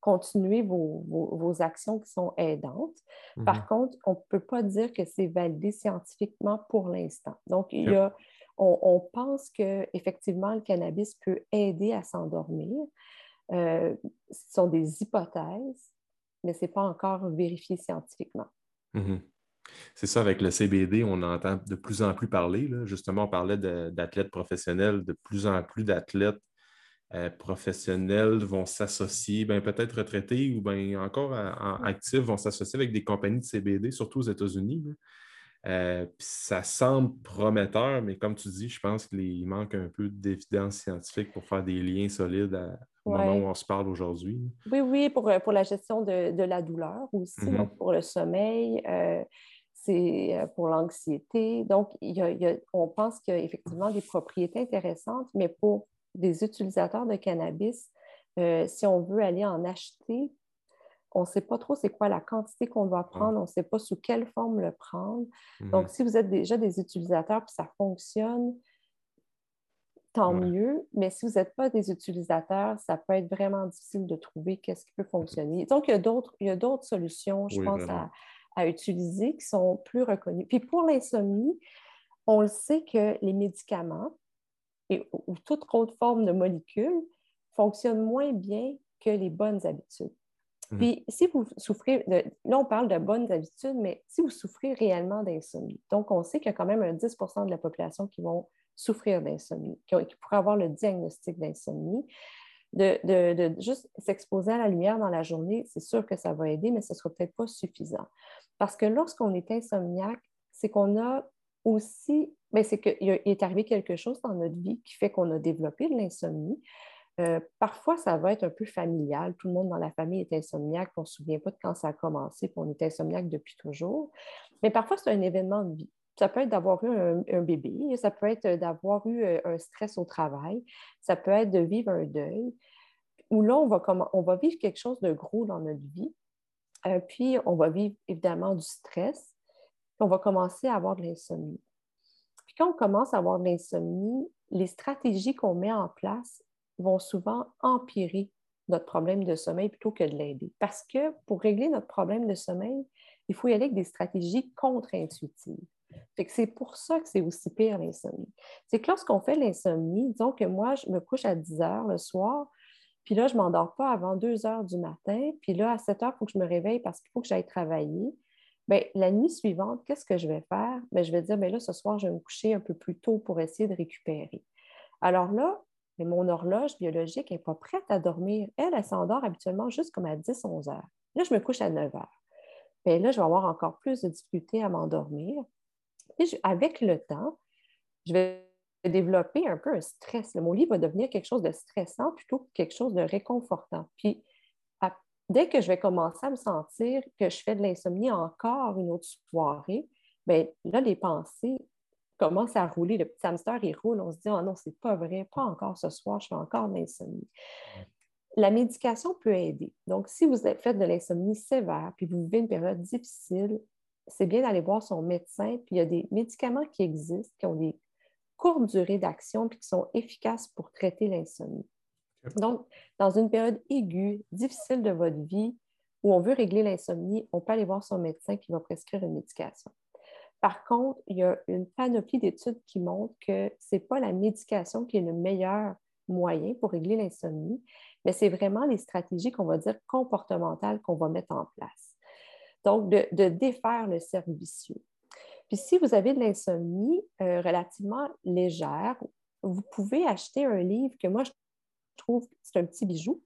continuez vos, actions qui sont aidantes. Par mhm. contre, on ne peut pas dire que c'est validé scientifiquement pour l'instant. Donc, il y a, on, on pense qu'effectivement, le cannabis peut aider à s'endormir. Euh, ce sont des hypothèses, mais ce n'est pas encore vérifié scientifiquement. Mhm. C'est ça, avec le CBD, on entend de plus en plus parler. Justement, on parlait d'athlètes professionnels, de plus en plus d'athlètes euh, professionnels vont s'associer, ben, peut-être retraités ou ben, encore en, actifs, vont s'associer avec des compagnies de CBD, surtout aux États-Unis. Euh, ça semble prometteur, mais comme tu dis, je pense qu'il manque un peu d'évidence scientifique pour faire des liens solides au moment où on se parle aujourd'hui. Oui, oui, pour, pour la gestion de, la douleur aussi, mm-hmm. pour le sommeil. Euh, c'est pour l'anxiété. Donc, on pense qu'il y a effectivement des propriétés intéressantes, mais pour des utilisateurs de cannabis, euh, si on veut aller en acheter, on ne sait pas trop c'est quoi la quantité qu'on doit prendre, on ne sait pas sous quelle forme le prendre. Mhm. Donc, si vous êtes déjà des utilisateurs et ça fonctionne, tant mieux. Mais si vous n'êtes pas des utilisateurs, ça peut être vraiment difficile de trouver qu'est-ce qui peut fonctionner. Donc, il y a d'autres solutions, je pense, à, à, utiliser qui sont plus reconnues. Puis pour l'insomnie, on le sait que les médicaments, ou toute autre forme de molécule fonctionne moins bien que les bonnes habitudes. Mmh. Puis, si vous souffrez, de, là, on parle de bonnes habitudes, mais si vous souffrez réellement d'insomnie, donc on sait qu'il y a quand même un 10% de la population qui vont souffrir d'insomnie, qui, pourraient avoir le diagnostic d'insomnie, de, de, juste s'exposer à la lumière dans la journée, c'est sûr que ça va aider, mais ce ne sera peut-être pas suffisant. Parce que lorsqu'on est insomniaque, c'est qu'on a aussi, mais c'est qu'il est arrivé quelque chose dans notre vie qui fait qu'on a développé de l'insomnie. Euh, parfois, ça va être un peu familial. Tout le monde dans la famille est insomniaque, on ne se souvient pas de quand ça a commencé, puis on est insomniaque depuis toujours. Mais parfois, c'est un événement de vie. Ça peut être d'avoir eu un, bébé, ça peut être d'avoir eu euh, un stress au travail, ça peut être de vivre un deuil, où là, on va, on va vivre quelque chose de gros dans notre vie. Euh, puis, on va vivre évidemment du stress on va commencer à avoir de l'insomnie. Puis quand on commence à avoir de l'insomnie, les stratégies qu'on met en place vont souvent empirer notre problème de sommeil plutôt que de l'aider. Parce que pour régler notre problème de sommeil, il faut y aller avec des stratégies contre-intuitives. C'est pour ça que c'est aussi pire l'insomnie. C'est que lorsqu'on fait l'insomnie, disons que moi, je me couche à 10 heures le soir, puis là, je ne m'endors pas avant 2 heures du matin, puis là, à 7 heures, il faut que je me réveille parce qu'il faut que j'aille travailler. Bien, la nuit suivante, qu'est-ce que je vais faire? Bien, je vais dire, bien là, ce soir, je vais me coucher un peu plus tôt pour essayer de récupérer. Alors là, mon horloge biologique n'est pas prête à dormir. Elle, elle s'endort habituellement juste comme à 10-11 heures. Là, je me couche à 9 heures. Bien là, je vais avoir encore plus de difficultés à m'endormir. Et avec le temps, je vais développer un peu un stress. Mon lit va devenir quelque chose de stressant plutôt que quelque chose de réconfortant. Puis dès que je vais commencer à me sentir que je fais de l'insomnie encore une autre soirée, bien là, les pensées commencent à rouler. Le petit hamster, il roule. On se dit, oh non, c'est pas vrai, pas encore ce soir, je fais encore de l'insomnie. La médication peut aider. Donc, si vous faites de l'insomnie sévère, puis vous vivez une période difficile, c'est bien d'aller voir son médecin. Puis il y a des médicaments qui existent, qui ont des courtes durées d'action, puis qui sont efficaces pour traiter l'insomnie. Donc, dans une période aiguë, difficile de votre vie, où on veut régler l'insomnie, on peut aller voir son médecin qui va prescrire une médication. Par contre, il y a une panoplie d'études qui montrent que ce n'est pas la médication qui est le meilleur moyen pour régler l'insomnie, mais c'est vraiment les stratégies qu'on va dire comportementales qu'on va mettre en place. Donc, de, défaire le cercle vicieux. Puis si vous avez de l'insomnie euh, relativement légère, vous pouvez acheter un livre que moi, je trouve que c'est un petit bijou.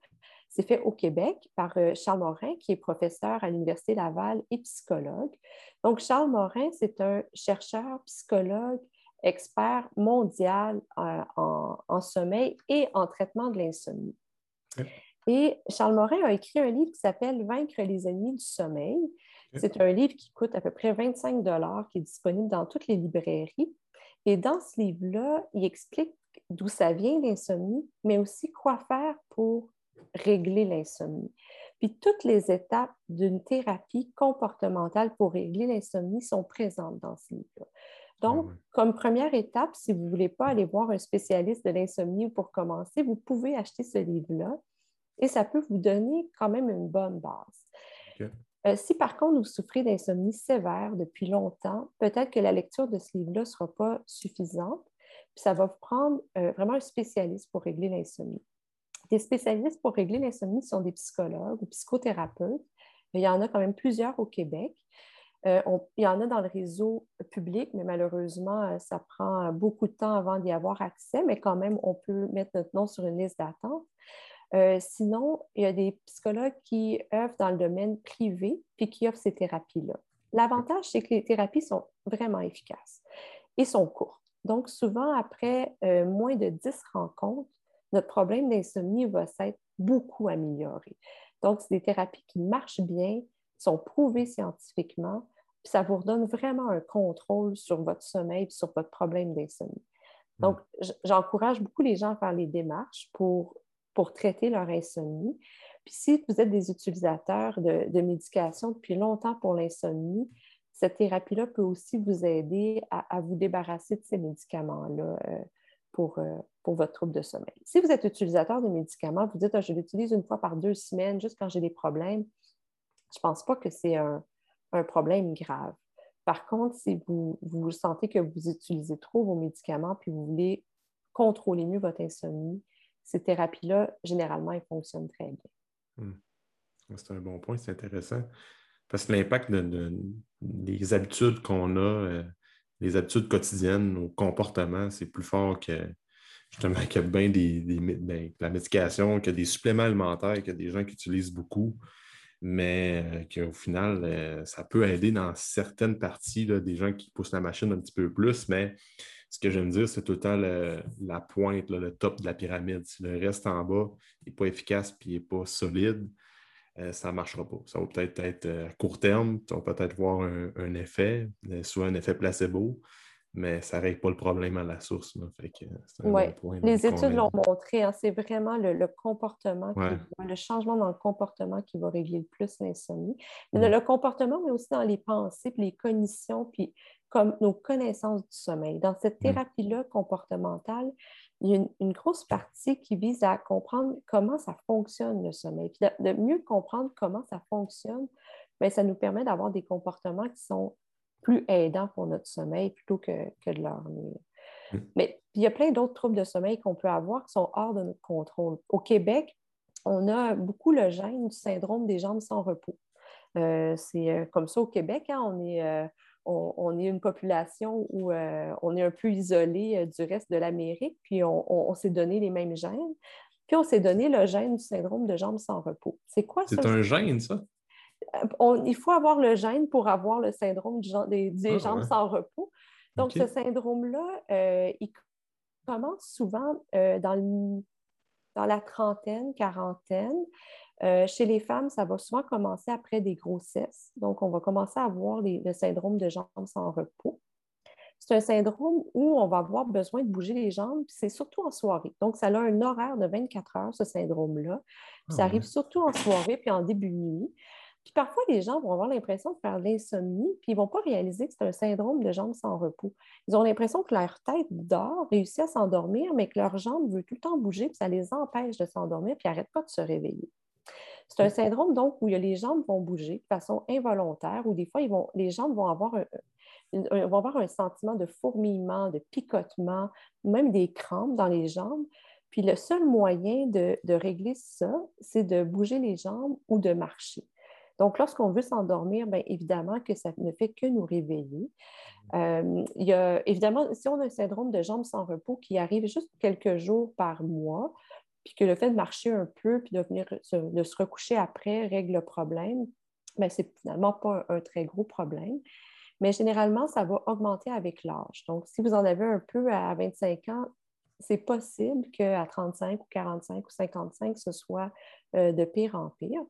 C'est fait au Québec par euh, Charles Morin, qui est professeur à l'Université Laval et psychologue. Donc, Charles Morin, c'est un chercheur, psychologue, expert mondial euh, en, sommeil et en traitement de l'insomnie. Et Charles Morin a écrit un livre qui s'appelle Vaincre les ennemis du sommeil. C'est un livre qui coûte à peu près 25 qui est disponible dans toutes les librairies. Et dans ce livre-là, il explique d'où ça vient l'insomnie, mais aussi quoi faire pour régler l'insomnie. Puis toutes les étapes d'une thérapie comportementale pour régler l'insomnie sont présentes dans ce livre-là. Donc, ah comme première étape, si vous ne voulez pas aller voir un spécialiste de l'insomnie pour commencer, vous pouvez acheter ce livre-là et ça peut vous donner quand même une bonne base. Euh, si par contre vous souffrez d'insomnie sévère depuis longtemps, peut-être que la lecture de ce livre-là ne sera pas suffisante, puis ça va vous prendre euh, vraiment un spécialiste pour régler l'insomnie. Des spécialistes pour régler l'insomnie sont des psychologues ou psychothérapeutes. Il y en a quand même plusieurs au Québec. Euh, il y en a dans le réseau public, mais malheureusement, ça prend beaucoup de temps avant d'y avoir accès, mais quand même, on peut mettre notre nom sur une liste d'attente. Euh, sinon, il y a des psychologues qui œuvrent dans le domaine privé puis qui offrent ces thérapies-là. L'avantage, c'est que les thérapies sont vraiment efficaces et sont courtes. Donc, souvent, après moins de 10 rencontres, notre problème d'insomnie va s'être beaucoup amélioré. Donc, c'est des thérapies qui marchent bien, sont prouvées scientifiquement, puis ça vous redonne vraiment un contrôle sur votre sommeil et sur votre problème d'insomnie. Donc, j'encourage beaucoup les gens à faire les démarches pour, pour traiter leur insomnie. Puis si vous êtes des utilisateurs de, de médication depuis longtemps pour l'insomnie, cette thérapie-là peut aussi vous aider à, vous débarrasser de ces médicaments-là euh, pour, euh, pour votre trouble de sommeil. Si vous êtes utilisateur de médicaments, vous dites ah, je l'utilise une fois par deux semaines, juste quand j'ai des problèmes, je ne pense pas que c'est un, un problème grave. Par contre, si vous, vous sentez que vous utilisez trop vos médicaments puis vous voulez contrôler mieux votre insomnie, ces thérapies-là, généralement, elles fonctionnent très bien. Hmm. C'est un bon point, c'est intéressant. Parce que l'impact des habitudes qu'on a, euh, les habitudes quotidiennes, nos comportements, c'est plus fort que justement a bien des, ben, la médication, a des suppléments alimentaires, a des gens qui utilisent beaucoup mais euh, qu'au final, euh, ça peut aider dans certaines parties des gens qui poussent la machine un petit peu plus, mais ce que j'aime dire, c'est tout le temps la pointe, le top de la pyramide. Si le reste en bas n'est pas efficace et n'est pas solide, euh, ça ne marchera pas. Ça va peut-être être à court terme, on va peut-être voir un, effet, soit un effet placebo, mais ça ne règle pas le problème à la source. Les études l'ont montré, hein, c'est vraiment le, comportement, le changement dans le comportement qui va régler le plus l'insomnie. Mm. Le, comportement, mais aussi dans les pensées, puis les cognitions, puis comme nos connaissances du sommeil. Dans cette mm. thérapie-là comportementale, il y a une, grosse partie qui vise à comprendre comment ça fonctionne le sommeil. Puis de, mieux comprendre comment ça fonctionne, bien, ça nous permet d'avoir des comportements qui sont plus aidant pour notre sommeil plutôt que, de dormir. Mm. Mais il y a plein d'autres troubles de sommeil qu'on peut avoir qui sont hors de notre contrôle. Au Québec, on a beaucoup le gène du syndrome des jambes sans repos. Euh, c'est euh, comme ça au Québec, hein, on, est, euh, on, est une population où on est un peu isolé du reste de l'Amérique, puis on, s'est donné les mêmes gènes. Puis on s'est donné le gène du syndrome de jambes sans repos. C'est quoi ça? C'est un gène, ça? il faut avoir le gène pour avoir le syndrome des, ah, jambes sans repos. Donc, ce syndrome-là, euh, il commence souvent euh, dans, la trentaine, quarantaine. Euh, chez les femmes, ça va souvent commencer après des grossesses. Donc, on va commencer à avoir le syndrome de jambes sans repos. C'est un syndrome où on va avoir besoin de bouger les jambes, c'est surtout en soirée. Donc, ça a un horaire de 24 heures, ce syndrome-là. ça ah, arrive surtout en soirée puis en début de nuit. Puis parfois, les gens vont avoir l'impression de faire de l'insomnie, puis ils ne vont pas réaliser que c'est un syndrome de jambes sans repos. Ils ont l'impression que leur tête dort, réussit à s'endormir, mais que leurs jambes veulent tout le temps bouger, puis ça les empêche de s'endormir, puis n'arrêtent pas de se réveiller. C'est un syndrome, donc, où les jambes vont bouger de façon involontaire, ou des fois, ils vont, les jambes vont avoir un, vont avoir un sentiment de fourmillement, de picotement, même des crampes dans les jambes. Puis le seul moyen de, de régler ça, c'est de bouger les jambes ou de marcher. Donc, lorsqu'on veut s'endormir, bien évidemment que ça ne fait que nous réveiller. Mmh. Euh, il y a, évidemment, si on a un syndrome de jambes sans repos qui arrive juste quelques jours par mois, puis que le fait de marcher un peu, puis de, venir de se recoucher après règle le problème, bien, c'est finalement pas un, très gros problème. Mais généralement, ça va augmenter avec l'âge. Donc, si vous en avez un peu à 25 ans, c'est possible qu'à 35 ou 45 ou 55, ce soit euh, de pire en pire.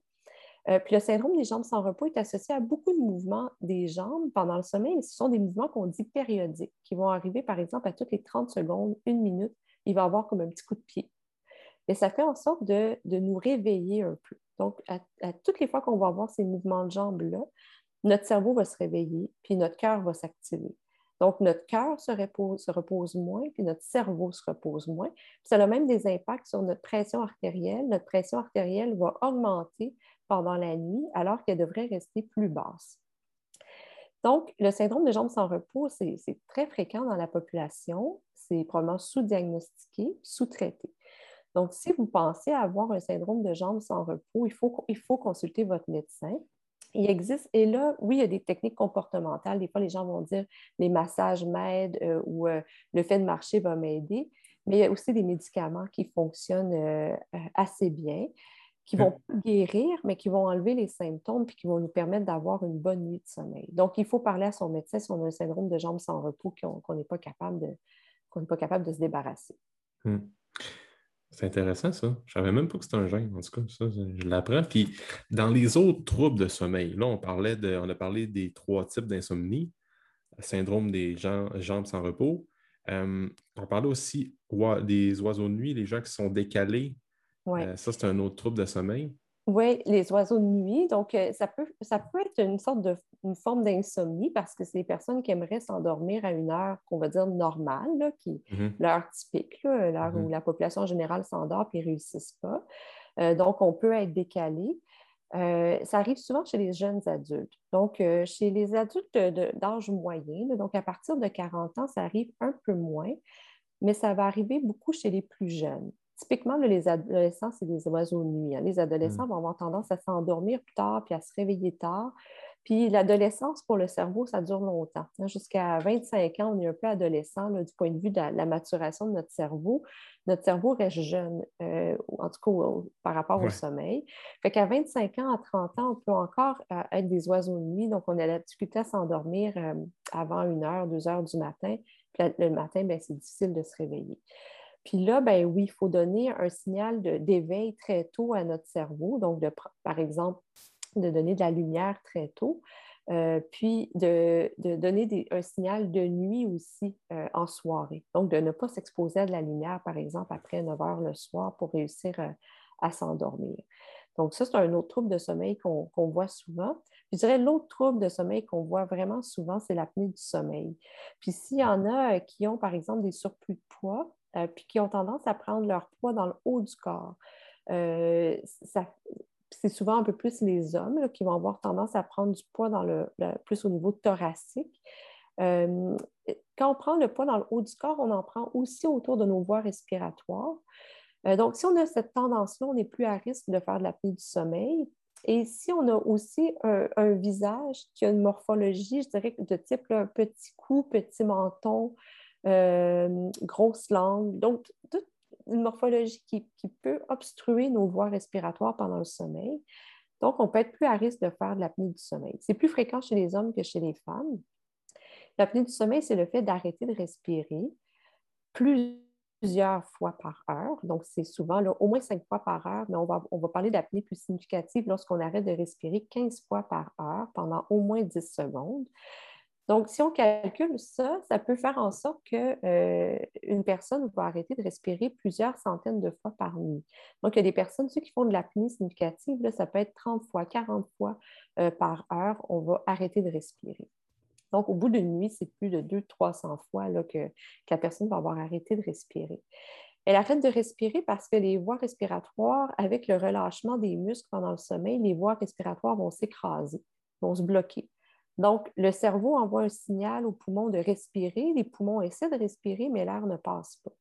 Euh, puis le syndrome des jambes sans repos est associé à beaucoup de mouvements des jambes pendant le sommeil, ce sont des mouvements qu'on dit périodiques, qui vont arriver par exemple à toutes les 30 secondes, une minute, il va avoir comme un petit coup de pied. Et ça fait en sorte de, nous réveiller un peu. Donc, à, toutes les fois qu'on va avoir ces mouvements de jambes-là, notre cerveau va se réveiller, puis notre cœur va s'activer. Donc, notre cœur se repose, se repose moins, puis notre cerveau se repose moins. Puis ça a même des impacts sur notre pression artérielle. Notre pression artérielle va augmenter pendant la nuit alors qu'elle devrait rester plus basse. Donc, le syndrome de jambes sans repos, c'est très fréquent dans la population. C'est probablement sous-diagnostiqué, sous-traité. Donc, si vous pensez avoir un syndrome de jambes sans repos, il faut, il faut consulter votre médecin. Il existe, et là, oui, il y a des techniques comportementales. Des fois, les gens vont dire les massages m'aident euh, ou euh, le fait de marcher va m'aider, mais il y a aussi des médicaments qui fonctionnent euh, assez bien qui vont guérir, mais qui vont enlever les symptômes puis qui vont nous permettre d'avoir une bonne nuit de sommeil. Donc, il faut parler à son médecin si on a un syndrome de jambes sans repos qu'on n'est pas, capable de, qu'on pas capable de se débarrasser. Hmm. C'est intéressant, ça. Je ne savais même pas que c'était un gène, en tout cas. Ça, je l'apprends. Puis, dans les autres troubles de sommeil, là, on, parlait de, on a parlé des trois types d'insomnie, syndrome des jambes sans repos. Euh, on parlait aussi des oiseaux de nuit, les gens qui sont décalés euh, ça, c'est un autre trouble de sommeil. Oui, les oiseaux de nuit. Donc, euh, ça, peut, ça peut être une sorte de une forme d'insomnie parce que c'est des personnes qui aimeraient s'endormir à une heure qu'on va dire normale, qui mm-hmm. l'heure typique, l'heure où mm-hmm. la population générale s'endort et ne réussissent pas. Euh, donc, on peut être décalé. ça arrive souvent chez les jeunes adultes. Donc, chez les adultes d'âge moyen, donc à partir de 40 ans, ça arrive un peu moins, mais ça va arriver beaucoup chez les plus jeunes. Typiquement, les adolescents, c'est des oiseaux de nuit. Hein. Les adolescents mm. vont avoir tendance à s'endormir plus tard puis à se réveiller tard. Puis l'adolescence, pour le cerveau, ça dure longtemps. Hein. Jusqu'à 25 ans, on est un peu adolescent du point de vue de la, maturation de notre cerveau. Notre cerveau reste jeune, euh, en tout cas par rapport au sommeil. Fait qu'à 25 ans, à 30 ans, on peut encore euh, être des oiseaux de nuit. Donc, on a la difficulté à s'endormir euh, avant une heure, deux heures du matin. Puis le matin, ben, c'est difficile de se réveiller. Puis là, ben oui, il faut donner un signal d'éveil très tôt à notre cerveau. Donc, de, par exemple, de donner de la lumière très tôt. Euh, puis de, donner un signal de nuit aussi euh, en soirée. Donc, de ne pas s'exposer à de la lumière, par exemple, après 9 heures le soir pour réussir euh, à s'endormir. Donc, ça, c'est un autre trouble de sommeil qu'on voit souvent. je dirais l'autre trouble de sommeil qu'on voit vraiment souvent, c'est l'apnée du sommeil. Puis s'il y en a qui ont, par exemple, des surplus de poids, euh, puis qui ont tendance à prendre leur poids dans le haut du corps. Euh, c'est souvent un peu plus les hommes qui vont avoir tendance à prendre du poids dans le, plus au niveau thoracique. Euh, quand on prend le poids dans le haut du corps, on en prend aussi autour de nos voies respiratoires. donc, si on a cette tendance-là, on est plus à risque de faire de l'apnée du sommeil. Et si on a aussi un, visage qui a une morphologie, je dirais, de type petit cou, petit menton, euh, grosse langue. Donc, toute une morphologie qui, peut obstruer nos voies respiratoires pendant le sommeil. Donc, on peut être plus à risque de faire de l'apnée du sommeil. C'est plus fréquent chez les hommes que chez les femmes. L'apnée du sommeil, c'est le fait d'arrêter de respirer plusieurs fois par heure. Donc, c'est souvent au moins cinq fois par heure, mais on va, on va parler d'apnée plus significative lorsqu'on arrête de respirer 15 fois par heure pendant au moins 10 secondes. Donc, si on calcule ça, ça peut faire en sorte qu'une euh, personne va arrêter de respirer plusieurs centaines de fois par nuit. Donc, il y a des personnes, ceux qui font de l'apnée significative, ça peut être 30 fois, 40 fois euh, par heure, on va arrêter de respirer. Donc, au bout d'une nuit, c'est plus de 200-300 fois que, la personne va avoir arrêté de respirer. Elle arrête de respirer parce que les voies respiratoires, avec le relâchement des muscles pendant le sommeil, les voies respiratoires vont s'écraser, vont se bloquer. Donc, le cerveau envoie un signal aux poumons de respirer. Les poumons essaient de respirer, mais l'air ne passe pas.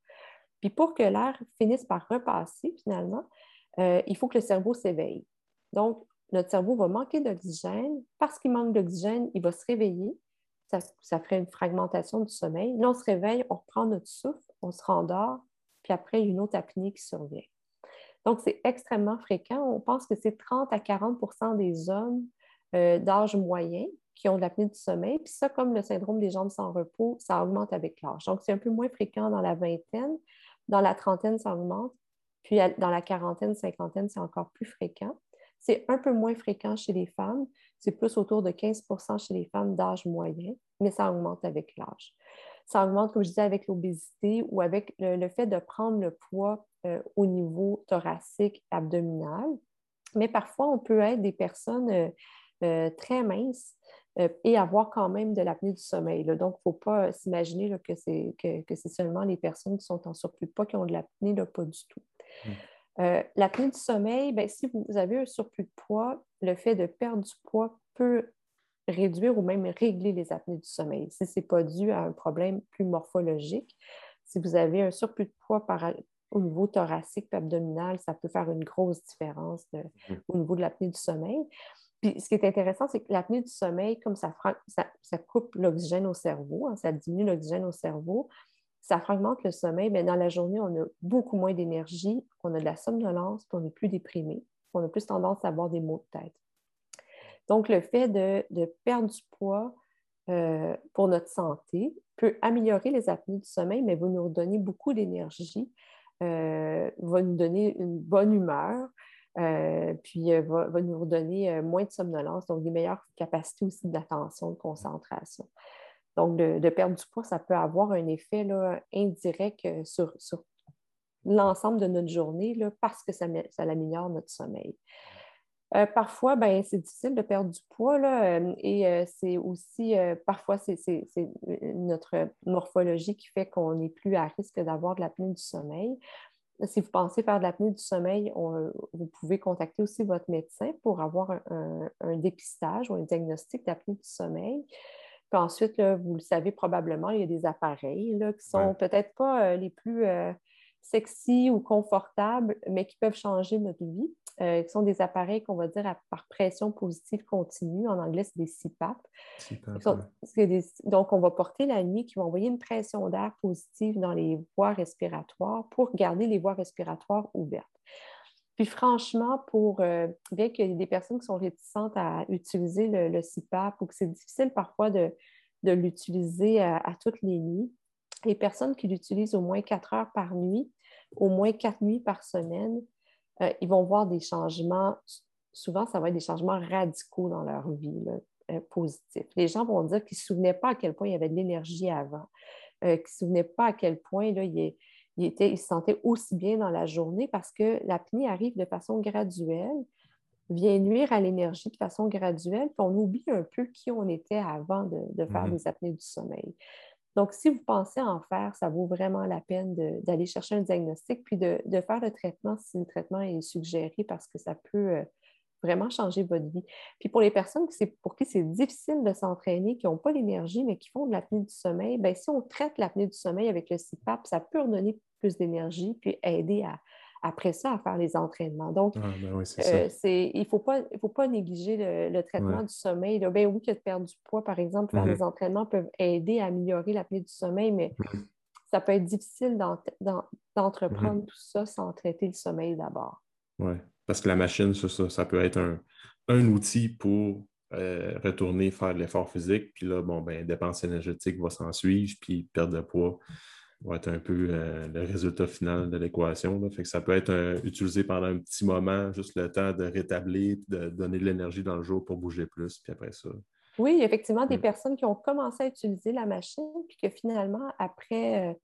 Puis pour que l'air finisse par repasser, finalement, euh, il faut que le cerveau s'éveille. Donc, notre cerveau va manquer d'oxygène. Parce qu'il manque d'oxygène, il va se réveiller. Ça, ferait une fragmentation du sommeil. Là, on se réveille, on reprend notre souffle, on se rendort, puis après, une autre apnée qui survient. Donc, c'est extrêmement fréquent. On pense que c'est 30 à 40% des hommes euh, d'âge moyen qui ont de l'apnée du sommeil. Puis ça, comme le syndrome des jambes sans repos, ça augmente avec l'âge. Donc, c'est un peu moins fréquent dans la vingtaine. Dans la trentaine, ça augmente. Puis dans la quarantaine, cinquantaine, c'est encore plus fréquent. C'est un peu moins fréquent chez les femmes. C'est plus autour de 15 chez les femmes d'âge moyen, mais ça augmente avec l'âge. Ça augmente, comme je disais, avec l'obésité ou avec le, fait de prendre le poids euh, au niveau thoracique, abdominal. Mais parfois, on peut être des personnes euh, euh, très minces et avoir quand même de l'apnée du sommeil. Donc, il ne faut pas s'imaginer que c'est que, seulement les personnes qui sont en surplus de poids qui ont de l'apnée, pas du tout. Mmh. l'apnée du sommeil, ben, si vous avez un surplus de poids, le fait de perdre du poids peut réduire ou même régler les apnées du sommeil. Si ce n'est pas dû à un problème plus morphologique, si vous avez un surplus de poids au niveau thoracique et abdominal, ça peut faire une grosse différence mmh. au niveau de l'apnée du sommeil. Puis, ce qui est intéressant, c'est que l'apnée du sommeil, comme ça, coupe l'oxygène au cerveau, hein, ça diminue l'oxygène au cerveau, ça fragmente le sommeil, mais dans la journée, on a beaucoup moins d'énergie, on a de la somnolence, puis on est plus déprimé, on a plus tendance à avoir des maux de tête. Donc, le fait de, perdre du poids euh, pour notre santé peut améliorer les apnées du sommeil, mais va nous redonner beaucoup d'énergie, euh, va nous donner une bonne humeur, euh, puis va, nous redonner moins de somnolence, donc des meilleures capacités aussi d'attention, de concentration. Donc, de, perdre du poids, ça peut avoir un effet indirect sur, l'ensemble de notre journée parce que ça, ça améliore notre sommeil. Euh, parfois, ben, c'est difficile de perdre du poids là, euh, et euh, c'est aussi, parfois, c'est notre morphologie qui fait qu'on n'est plus à risque d'avoir de l'apnée du sommeil. Si vous pensez faire de l'apnée du sommeil, vous pouvez contacter aussi votre médecin pour avoir un, dépistage ou un diagnostic d'apnée du sommeil. Puis ensuite, vous le savez probablement, il y a des appareils là, qui sont peut-être pas les plus sexy ou confortables, mais qui peuvent changer notre vie, euh, qui sont des appareils qu'on va dire par pression positive continue. En anglais, c'est des CPAP. donc, on va porter la nuit qui va envoyer une pression d'air positive dans les voies respiratoires pour garder les voies respiratoires ouvertes. Puis franchement, pour euh, bien qu'il y ait des personnes qui sont réticentes à utiliser le, CPAP ou que c'est difficile parfois de, l'utiliser à toutes les nuits, les personnes qui l'utilisent au moins quatre heures par nuit, au moins quatre nuits par semaine, euh, ils vont voir des changements. Souvent, ça va être des changements radicaux dans leur vie, euh, positifs. Les gens vont dire qu'ils ne se souvenaient pas à quel point il y avait de l'énergie avant, euh, qu'ils ne se souvenaient pas à quel point là, ils, se sentaient aussi bien dans la journée parce que l'apnée arrive de façon graduelle, vient nuire à l'énergie de façon graduelle, puis on oublie un peu qui on était avant de, faire mm-hmm. des apnées du sommeil. Donc, si vous pensez en faire, ça vaut vraiment la peine d'aller chercher un diagnostic puis de, faire le traitement si le traitement est suggéré parce que ça peut euh, vraiment changer votre vie. Puis pour les personnes pour qui c'est difficile de s'entraîner, qui n'ont pas l'énergie, mais qui font de l'apnée du sommeil, bien, si on traite l'apnée du sommeil avec le CPAP, ça peut redonner plus d'énergie puis aider à, après ça à faire les entraînements. Donc, ah, ben euh, il ne faut pas, faut pas négliger le, traitement du sommeil. Ben oui, que de perdre du poids, par exemple, faire les mm-hmm. entraînements peuvent aider à améliorer l'apnée du sommeil, mais mm-hmm. ça peut être difficile d'entreprendre mm-hmm. tout ça sans traiter le sommeil d'abord. Oui, parce que la machine, ça, ça, peut être un, outil pour euh, retourner faire de l'effort physique, puis là, bon, ben, dépense énergétique va s'en suivre, puis perte de poids va être un peu euh, le résultat final de l'équation. Fait que ça peut être euh, utilisé pendant un petit moment, juste le temps de rétablir, de donner de l'énergie dans le jour pour bouger plus, puis après ça. Oui, effectivement, des personnes qui ont commencé à utiliser la machine, puis que finalement, après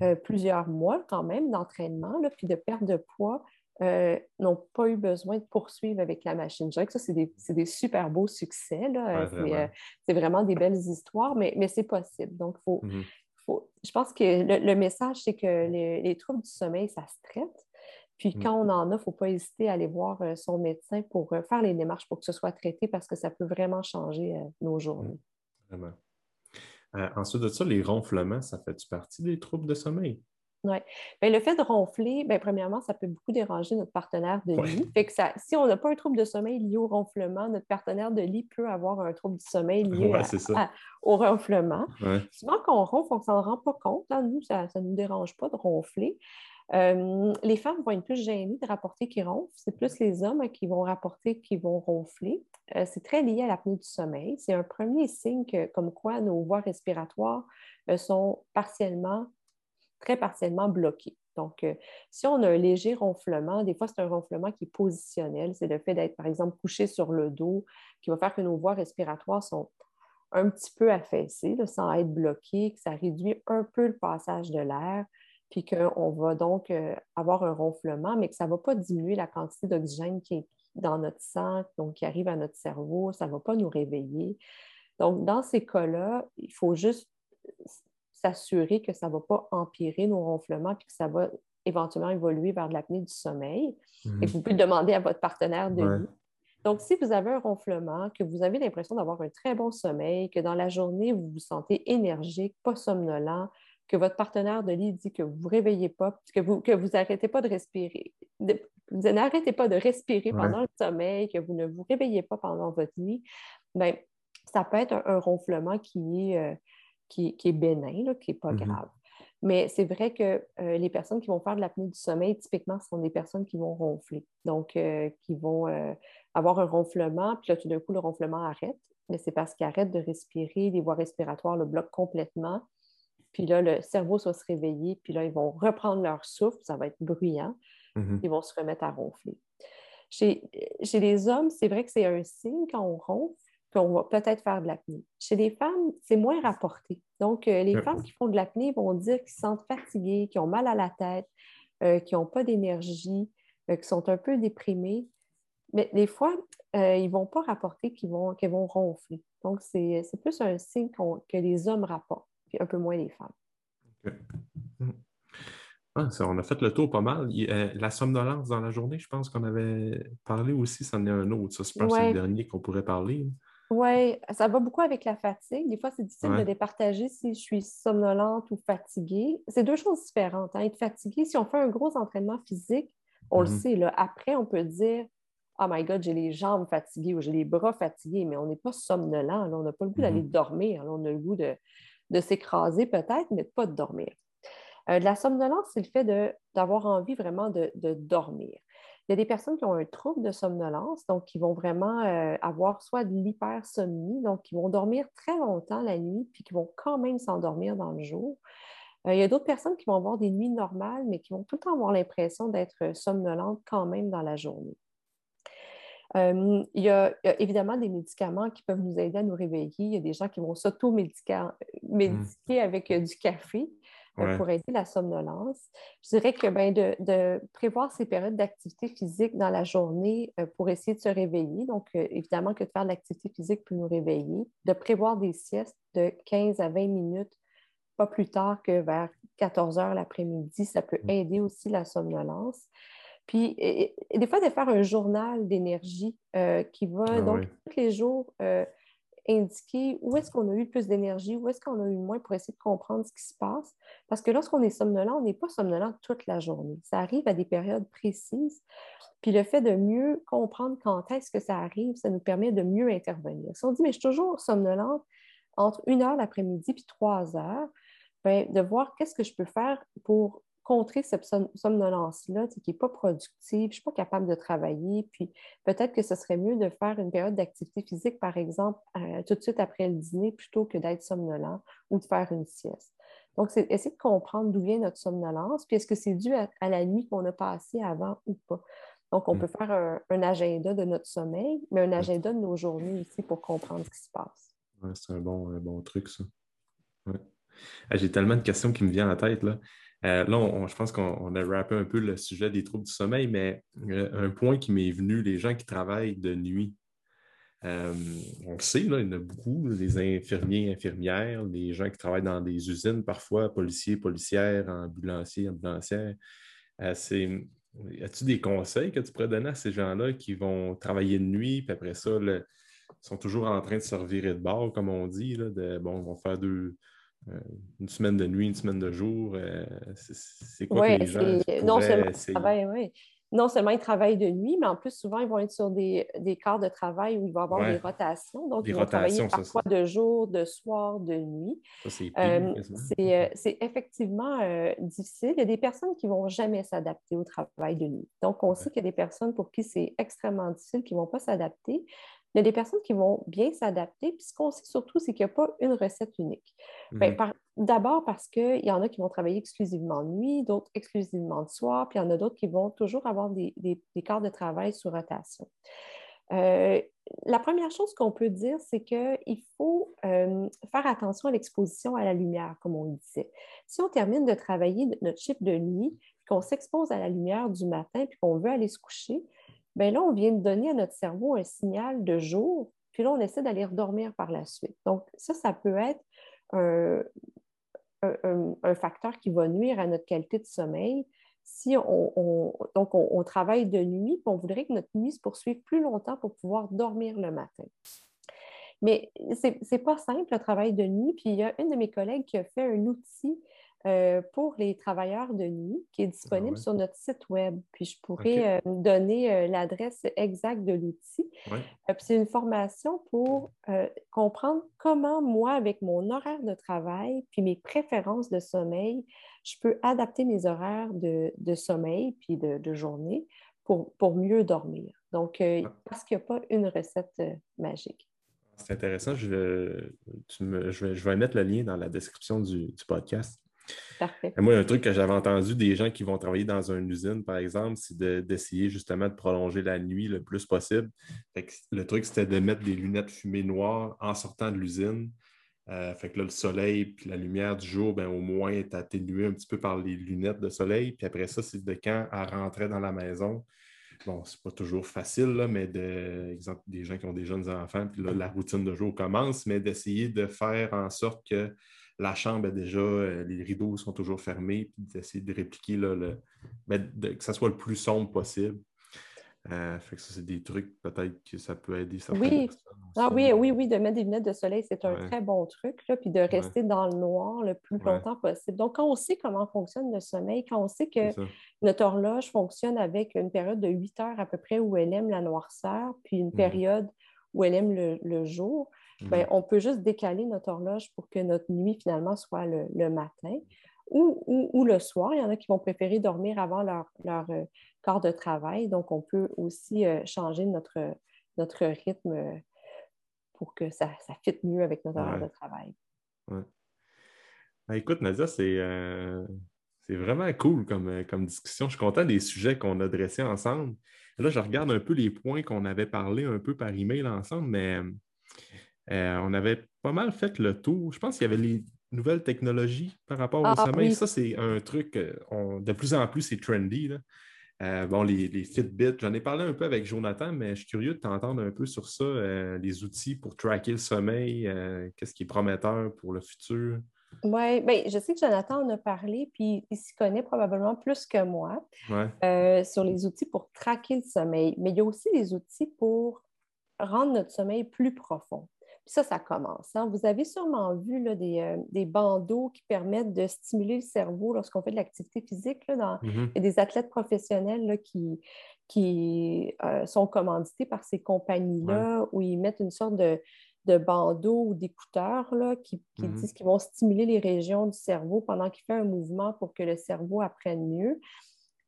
euh, plusieurs mois quand même d'entraînement, puis de perte de poids, n'ont pas eu besoin de poursuivre avec la machine. Je dirais que ça, c'est des, super beaux succès. c'est vraiment des belles histoires, mais, mais c'est possible. Donc, il faut, je pense que le, message, c'est que les, troubles du sommeil, ça se traite. Puis mm. quand on en a, il ne faut pas hésiter à aller voir euh, son médecin pour euh, faire les démarches pour que ce soit traité parce que ça peut vraiment changer euh, nos journées. Mm. Vraiment. ensuite de ça, les ronflements, ça fait-tu partie des troubles de sommeil? Oui. Ben, le fait de ronfler, bien, premièrement, ça peut beaucoup déranger notre partenaire de lit. Fait que ça, si on n'a pas un trouble de sommeil lié au ronflement, notre partenaire de lit peut avoir un trouble du sommeil lié au ronflement. Souvent, quand on ronfle, on ne s'en rend pas compte. Hein. Nous, ça ne nous dérange pas de ronfler. Euh, les femmes vont être plus gênées de rapporter qu'ils ronflent. C'est plus les hommes qui vont rapporter qu'ils vont ronfler. Euh, c'est très lié à l'apnée du sommeil. C'est un premier signe comme quoi nos voies respiratoires euh, sont partiellement très partiellement bloqué. Donc, euh, si on a un léger ronflement, des fois, c'est un ronflement qui est positionnel. C'est le fait d'être, par exemple, couché sur le dos qui va faire que nos voies respiratoires sont un petit peu affaissé, sans être bloqué, que ça réduit un peu le passage de l'air, puis qu'on va donc euh, avoir un ronflement, mais que ça ne va pas diminuer la quantité d'oxygène qui est dans notre sang, donc qui arrive à notre cerveau, ça ne va pas nous réveiller. Donc, dans ces cas-là, il faut juste s'assurer que ça ne va pas empirer nos ronflements, puis que ça va éventuellement évoluer vers de l'apnée du sommeil. Et mhm. vous pouvez le demander à votre partenaire de vie. Donc, si vous avez un ronflement, que vous avez l'impression d'avoir un très bon sommeil, que dans la journée, vous vous sentez énergique, pas somnolent, que votre partenaire de lit dit que vous ne vous réveillez pas, que vous que vous n'arrêtez pas de respirer, vous n'arrêtez pas de respirer pendant le sommeil, que vous ne vous réveillez pas pendant votre nuit, bien, ça peut être un, ronflement qui est, euh, qui, est bénin, qui n'est pas mm-hmm. grave. Mais c'est vrai que euh, les personnes qui vont faire de l'apnée du sommeil, typiquement, ce sont des personnes qui vont ronfler. Donc, euh, qui vont avoir un ronflement, puis là, tout d'un coup, le ronflement arrête. Mais c'est parce qu'ils arrêtent de respirer, les voies respiratoires le bloquent complètement. Puis là, le cerveau va se réveiller, puis là, ils vont reprendre leur souffle, ça va être bruyant. Mm-hmm. Ils vont se remettre à ronfler. Chez, chez les hommes, c'est vrai que c'est un signe quand on ronfle qu'on va peut-être faire de l'apnée. Chez les femmes, c'est moins rapporté. Donc, euh, les femmes qui font de l'apnée vont dire qu'ils se sentent fatiguées, qu'ils ont mal à la tête, euh, qu'ils n'ont pas d'énergie, euh, qu'ils sont un peu déprimées. Mais des fois, ils ne vont pas rapporter qu'ils vont, vont ronfler. Donc, c'est plus un signe que les hommes rapportent, puis un peu moins les femmes. Mm. Ah, on a fait le tour pas mal. Euh, la somnolence dans la journée, je pense qu'on avait parlé aussi, c'en est un autre. Ça, c'est le dernier qu'on pourrait parler. Oui, ça va beaucoup avec la fatigue. Des fois, c'est difficile de départager si je suis somnolente ou fatiguée. C'est deux choses différentes. Hein. Être fatigué, si on fait un gros entraînement physique, on le mhm. sait, là, après, on peut dire Oh my God, j'ai les jambes fatiguées ou j'ai les bras fatigués, mais on n'est pas somnolent. On n'a pas le goût d'aller mhm. dormir. on a le goût de, de s'écraser peut-être, mais pas de dormir. Euh, la somnolence, c'est le fait d'avoir envie vraiment de, dormir. Il y a des personnes qui ont un trouble de somnolence, donc qui vont vraiment euh, avoir soit de l'hypersomnie, donc qui vont dormir très longtemps la nuit, puis qui vont quand même s'endormir dans le jour. Euh, il y a d'autres personnes qui vont avoir des nuits normales, mais qui vont tout le temps avoir l'impression d'être somnolentes quand même dans la journée. il, y a, évidemment des médicaments qui peuvent nous aider à nous réveiller. Il y a des gens qui vont s'auto-médiquer mmh. avec du café. Euh, pour aider la somnolence. Je dirais que ben, de, prévoir ces périodes d'activité physique dans la journée euh, pour essayer de se réveiller. Donc, euh, évidemment que de faire de l'activité physique peut nous réveiller. De prévoir des siestes de 15 à 20 minutes, pas plus tard que vers 14 heures l'après-midi, ça peut mm. aider aussi la somnolence. Puis, et, des fois, de faire un journal d'énergie qui va, ah donc, tous les jours, indiquer où est-ce qu'on a eu le plus d'énergie, où est-ce qu'on a eu moins pour essayer de comprendre ce qui se passe. Parce que lorsqu'on est somnolent, on n'est pas somnolent toute la journée. Ça arrive à des périodes précises. Puis le fait de mieux comprendre quand est-ce que ça arrive, ça nous permet de mieux intervenir. Si on dit, mais je suis toujours somnolente entre une heure l'après-midi puis trois heures, bien, de voir qu'est-ce que je peux faire pour contrer cette somnolence-là, qui n'est pas productive, je ne suis pas capable de travailler, puis peut-être que ce serait mieux de faire une période d'activité physique, par exemple, euh, tout de suite après le dîner, plutôt que d'être somnolent ou de faire une sieste. Donc, c'est essayer de comprendre d'où vient notre somnolence, puis est-ce que c'est dû à, la nuit qu'on a passée avant ou pas? Donc, on mm. peut faire un, agenda de notre sommeil, mais un agenda de nos journées aussi pour comprendre ce qui se passe. c'est un bon, bon truc, ça. Ah, j'ai tellement de questions qui me viennent à la tête. Là. Euh, là, je pense qu'on a rappé un peu le sujet des troubles du sommeil, mais euh, un point qui m'est venu, les gens qui travaillent de nuit. Euh, on le sait, il y en a beaucoup, les infirmiers, infirmières, les gens qui travaillent dans des usines parfois, policiers, policières, ambulanciers, ambulancières. As-tu des conseils que tu pourrais donner à ces gens-là qui vont travailler de nuit, puis après ça, ils sont toujours en train de se revirer de bord, comme on dit, de, bon, ils vont faire deux, une semaine de nuit, une semaine de jour. Euh, c'est quoi que les gens non seulement, non seulement ils travaillent de nuit, mais en plus, souvent, ils vont être sur des, des quarts de travail où il va y avoir des rotations. Donc, ils vont travailler parfois de jour, de soir, de nuit. Euh, c'est effectivement difficile. Il y a des personnes qui ne vont jamais s'adapter au travail de nuit. Donc, on sait qu'il y a des personnes pour qui c'est extrêmement difficile, qui ne vont pas s'adapter. Il y a des personnes qui vont bien s'adapter. Puis ce qu'on sait surtout, c'est qu'il n'y a pas une recette unique. Ben, mhm. D'abord parce qu'il y en a qui vont travailler exclusivement de nuit, d'autres exclusivement de soir, puis il y en a d'autres qui vont toujours avoir des, des, quarts de travail sous rotation. Euh, la première chose qu'on peut dire, c'est qu'il faut euh, faire attention à l'exposition à la lumière, comme on le disait. Si on termine de travailler notre chiffre de nuit, qu'on s'expose à la lumière du matin, puis qu'on veut aller se coucher, bien là, on vient de donner à notre cerveau un signal de jour, puis là, on essaie d'aller redormir par la suite. Donc, ça, ça peut être un, facteur qui va nuire à notre qualité de sommeil. Si on, donc on, travaille de nuit, puis on voudrait que notre nuit se poursuive plus longtemps pour pouvoir dormir le matin. Mais ce n'est pas simple, le travail de nuit. Puis il y a une de mes collègues qui a fait un outil euh, pour les travailleurs de nuit qui est ah disponible sur notre site web. Puis je pourrais euh, donner euh, l'adresse exacte de l'outil. c'est une formation pour comprendre comment moi, avec mon horaire de travail, puis mes préférences de sommeil, je peux adapter mes horaires de, sommeil puis de, journée pour, pour, mieux dormir. Donc, ah. parce qu'il n'y a pas une recette magique. C'est intéressant. Je, vais, mettre le lien dans la description du podcast. Parfait. moi, un truc que j'avais entendu des gens qui vont travailler dans une usine, par exemple, c'est d'essayer justement de prolonger la nuit le plus possible. le truc, c'était de mettre des lunettes fumées noires en sortant de l'usine. Euh, fait que là, le soleil et la lumière du jour, ben, au moins, est atténuée un petit peu par les lunettes de soleil. Puis après ça, c'est de quand elle rentrait dans la maison. Bon, c'est pas toujours facile, mais des gens qui ont des jeunes enfants, puis là, la routine de jour commence, mais d'essayer de faire en sorte que la chambre, déjà, euh, les rideaux sont toujours fermés, puis d'essayer de répliquer le, ben, que ça soit le plus sombre possible. Euh, fait que ça, c'est des trucs peut-être que ça peut aider oui. Ah oui, oui, oui, de mettre des lunettes de soleil, c'est un très bon truc, là, puis de rester dans le noir le plus longtemps possible. Donc, quand on sait comment fonctionne le sommeil, quand on sait que notre horloge fonctionne avec une période de 8 heures à peu près où elle aime la noirceur, puis une mmh période où elle aime le jour, ben, mhm. on peut juste décaler notre horloge pour que notre nuit finalement soit le, matin ou, le soir. Il y en a qui vont préférer dormir avant leur, leur euh, corps de travail. Donc, on peut aussi euh, changer notre, notre rythme euh, pour que ça, ça fitte mieux avec notre horaire de travail. Ben, écoute, Nadia, c'est vraiment cool comme, comme discussion. Je suis content des sujets qu'on a dressés ensemble. Là, je regarde un peu les points qu'on avait parlé un peu par email ensemble, mais euh, on avait pas mal fait le tour. Je pense qu'il y avait les nouvelles technologies par rapport au ah, sommeil. Ça, c'est un truc, euh, de plus en plus, c'est trendy. Euh, bon, les, Fitbit, j'en ai parlé un peu avec Jonathan, mais je suis curieux de t'entendre un peu sur ça, les outils pour tracker le sommeil, qu'est-ce qui est prometteur pour le futur? Oui, bien, je sais que Jonathan en a parlé, puis il s'y connaît probablement plus que moi sur les outils pour traquer le sommeil. Mais il y a aussi des outils pour rendre notre sommeil plus profond ça, ça commence. Hein. Vous avez sûrement vu là, euh, des, bandeaux qui permettent de stimuler le cerveau lorsqu'on fait de l'activité physique. Là, dans, mm-hmm. Il y a des athlètes professionnels là, qui, qui euh, sont commandités par ces compagnies-là où ils mettent une sorte de, de bandeau ou d'écouteurs qui, qui mm-hmm. disent qu'ils vont stimuler les régions du cerveau pendant qu'il fait un mouvement pour que le cerveau apprenne mieux.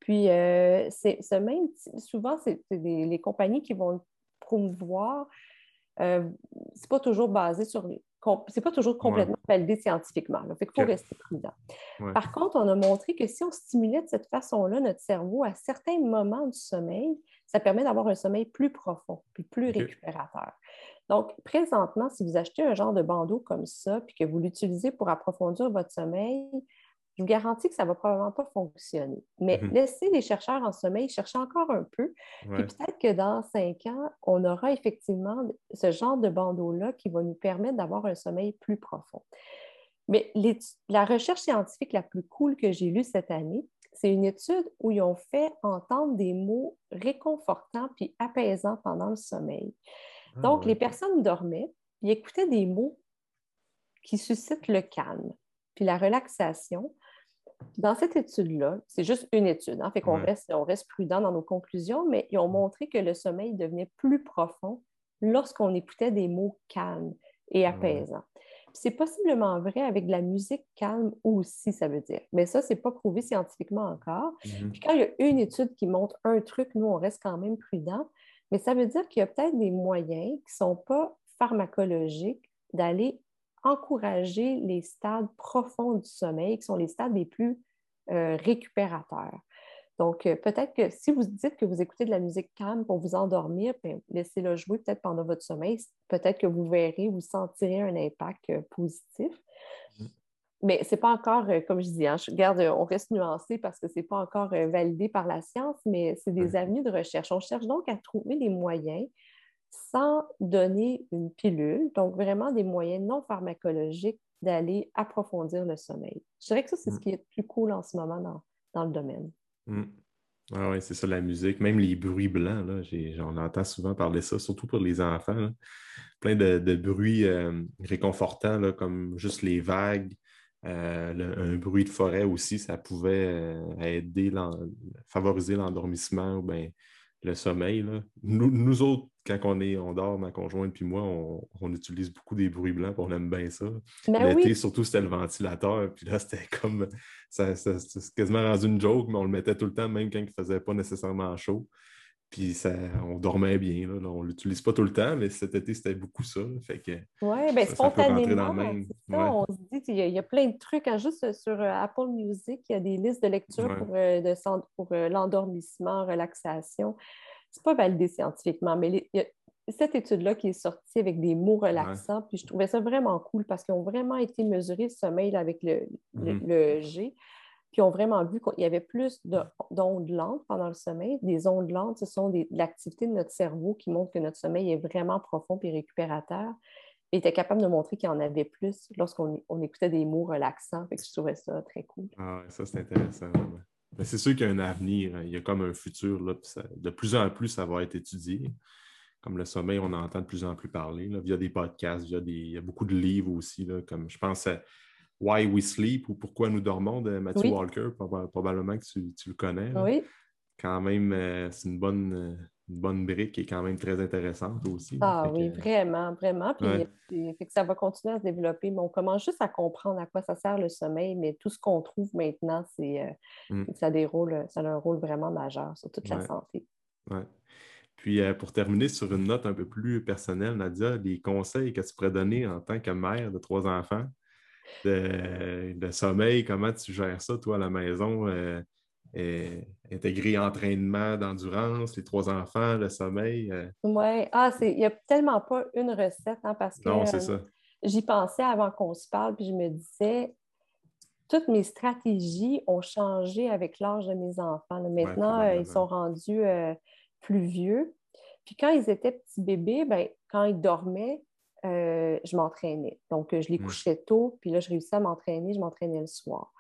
Puis, euh, c'est ce même, souvent, c'est les compagnies qui vont promouvoir euh, c'est pas toujours basé sur c'est pas toujours complètement validé scientifiquement. Il faut rester prudent. Par contre, on a montré que si on stimulait de cette façon-là notre cerveau à certains moments du sommeil, ça permet d'avoir un sommeil plus profond puis plus récupérateur. Donc, présentement, si vous achetez un genre de bandeau comme ça, puis que vous l'utilisez pour approfondir votre sommeil, je vous garantis que ça ne va probablement pas fonctionner. Mais mhm. laissez les chercheurs en sommeil chercher encore un peu. Puis peut-être que dans cinq ans, on aura effectivement ce genre de bandeau-là qui va nous permettre d'avoir un sommeil plus profond. Mais la recherche scientifique la plus cool que j'ai lue cette année, c'est une étude où ils ont fait entendre des mots réconfortants puis apaisants pendant le sommeil. Ah Donc, les personnes dormaient, ils écoutaient des mots qui suscitent le calme puis la relaxation. Dans cette étude-là, c'est juste une étude, hein, fait qu'on reste, on reste prudent dans nos conclusions, mais ils ont montré que le sommeil devenait plus profond lorsqu'on écoutait des mots calmes et apaisants. C'est possiblement vrai avec de la musique calme aussi, ça veut dire. Mais ça, ce n'est pas prouvé scientifiquement encore. Mm-hmm. Puis quand il y a une étude qui montre un truc, nous, on reste quand même prudent. Mais ça veut dire qu'il y a peut-être des moyens qui ne sont pas pharmacologiques d'aller encourager les stades profonds du sommeil, qui sont les stades les plus euh, récupérateurs. Donc, euh, peut-être que si vous dites que vous écoutez de la musique calme pour vous endormir, ben, laissez-le jouer peut-être pendant votre sommeil. Peut-être que vous verrez, vous sentirez un impact euh, positif. Mm. Mais ce n'est pas encore, comme je dis, hein, je garde, on reste nuancé parce que ce n'est pas encore validé par la science, mais c'est des avenues de recherche. On cherche donc à trouver des moyens sans donner une pilule, donc vraiment des moyens non pharmacologiques d'aller approfondir le sommeil. Je dirais que ça, c'est ce mm. qui est plus cool en ce moment dans, le domaine. Mm. Ah oui, c'est ça, la musique. Même les bruits blancs, là, j'en entends souvent parler ça, surtout pour les enfants. Plein de, bruits euh, réconfortants, comme juste les vagues. Euh, un bruit de forêt aussi, ça pouvait euh, aider, favoriser l'endormissement ou bien le sommeil. Nous, autres, quand on, est, on dort, ma conjointe puis moi, on, utilise beaucoup des bruits blancs, on aime bien ça. Ben L'été, surtout, c'était le ventilateur, puis là, c'était comme, ça, c'est quasiment rendu une joke, mais on le mettait tout le temps, même quand il ne faisait pas nécessairement chaud. Puis ça, on dormait bien. Là, on ne l'utilise pas tout le temps, mais cet été, c'était beaucoup ça. Fait que, oui, bien spontanément, on se dit, il y, a, plein de trucs. Hein, juste sur euh, Apple Music, il y a des listes de lecture pour, euh, de, pour euh, l'endormissement, relaxation. C'est pas validé scientifiquement, mais il y a cette étude-là qui est sortie avec des mots relaxants, puis je trouvais ça vraiment cool parce qu'ils ont vraiment été mesurés le sommeil avec le, le mm-hmm. G puis ont vraiment vu qu'il y avait plus d'ondes lentes pendant le sommeil. Des ondes lentes, ce sont de l'activité de notre cerveau qui montre que notre sommeil est vraiment profond et récupérateur. Et était capable de montrer qu'il y en avait plus lorsqu'on écoutait des mots relaxants. Fait que je trouvais ça très cool. Ah, ça, c'est intéressant. C'est sûr qu'il y a un avenir, hein. il y a comme un futur. Là, de plus en plus, ça va être étudié. Comme le sommeil, on entend de plus en plus parler là, via des podcasts, via des, il y a beaucoup de livres aussi. Là, comme je pense à Why We Sleep ou Pourquoi nous dormons de Matthew Walker, probablement que tu, le connais. Oui. Quand même, euh, c'est une bonne, euh, bonne brique qui est quand même très intéressante aussi. Ah oui, vraiment, vraiment. Puis, ça va continuer à se développer, mais on commence juste à comprendre à quoi ça sert le sommeil, mais tout ce qu'on trouve maintenant, c'est euh, mm. ça déroule, ça a un rôle vraiment majeur sur toute la santé. Ouais. Puis pour terminer sur une note un peu plus personnelle, Nadia, les conseils que tu pourrais donner en tant que mère de trois enfants de, sommeil, comment tu gères ça, toi, à la maison? Euh, intégrer entraînement d'endurance, les trois enfants, le sommeil? Euh? Oui, ah, il n'y a tellement pas une recette, hein, parce que non, c'est ça. j'y pensais avant qu'on se parle, puis je me disais, toutes mes stratégies ont changé avec l'âge de mes enfants. Maintenant, euh, ils sont rendus plus vieux. Puis quand ils étaient petits bébés, ben, quand ils dormaient, euh, je m'entraînais. Donc, je les couchais tôt, puis là, je réussissais à m'entraîner, je m'entraînais le soir.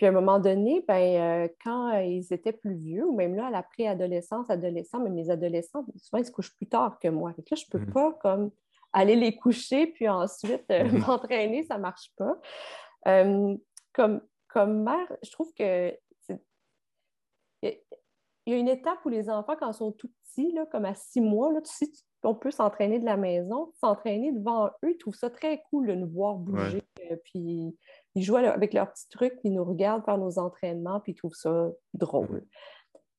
Puis à un moment donné, ben, euh, quand euh, ils étaient plus vieux, ou même là, à la préadolescence, adolescent, mais mes adolescents, souvent, ils se couchent plus tard que moi. Fait là, je ne peux hmm. pas comme aller les coucher, puis ensuite hmm. m'entraîner, ça ne marche pas. comme, comme mère, je trouve que il y a une étape où les enfants, quand ils sont tout petits, là, comme à six mois, là, tu sais, tu on peut s'entraîner de la maison, s'entraîner devant eux, ils trouvent ça très cool de nous voir bouger. Euh, puis ils jouent avec leurs petits trucs, puis ils nous regardent faire nos entraînements, puis ils trouvent ça drôle.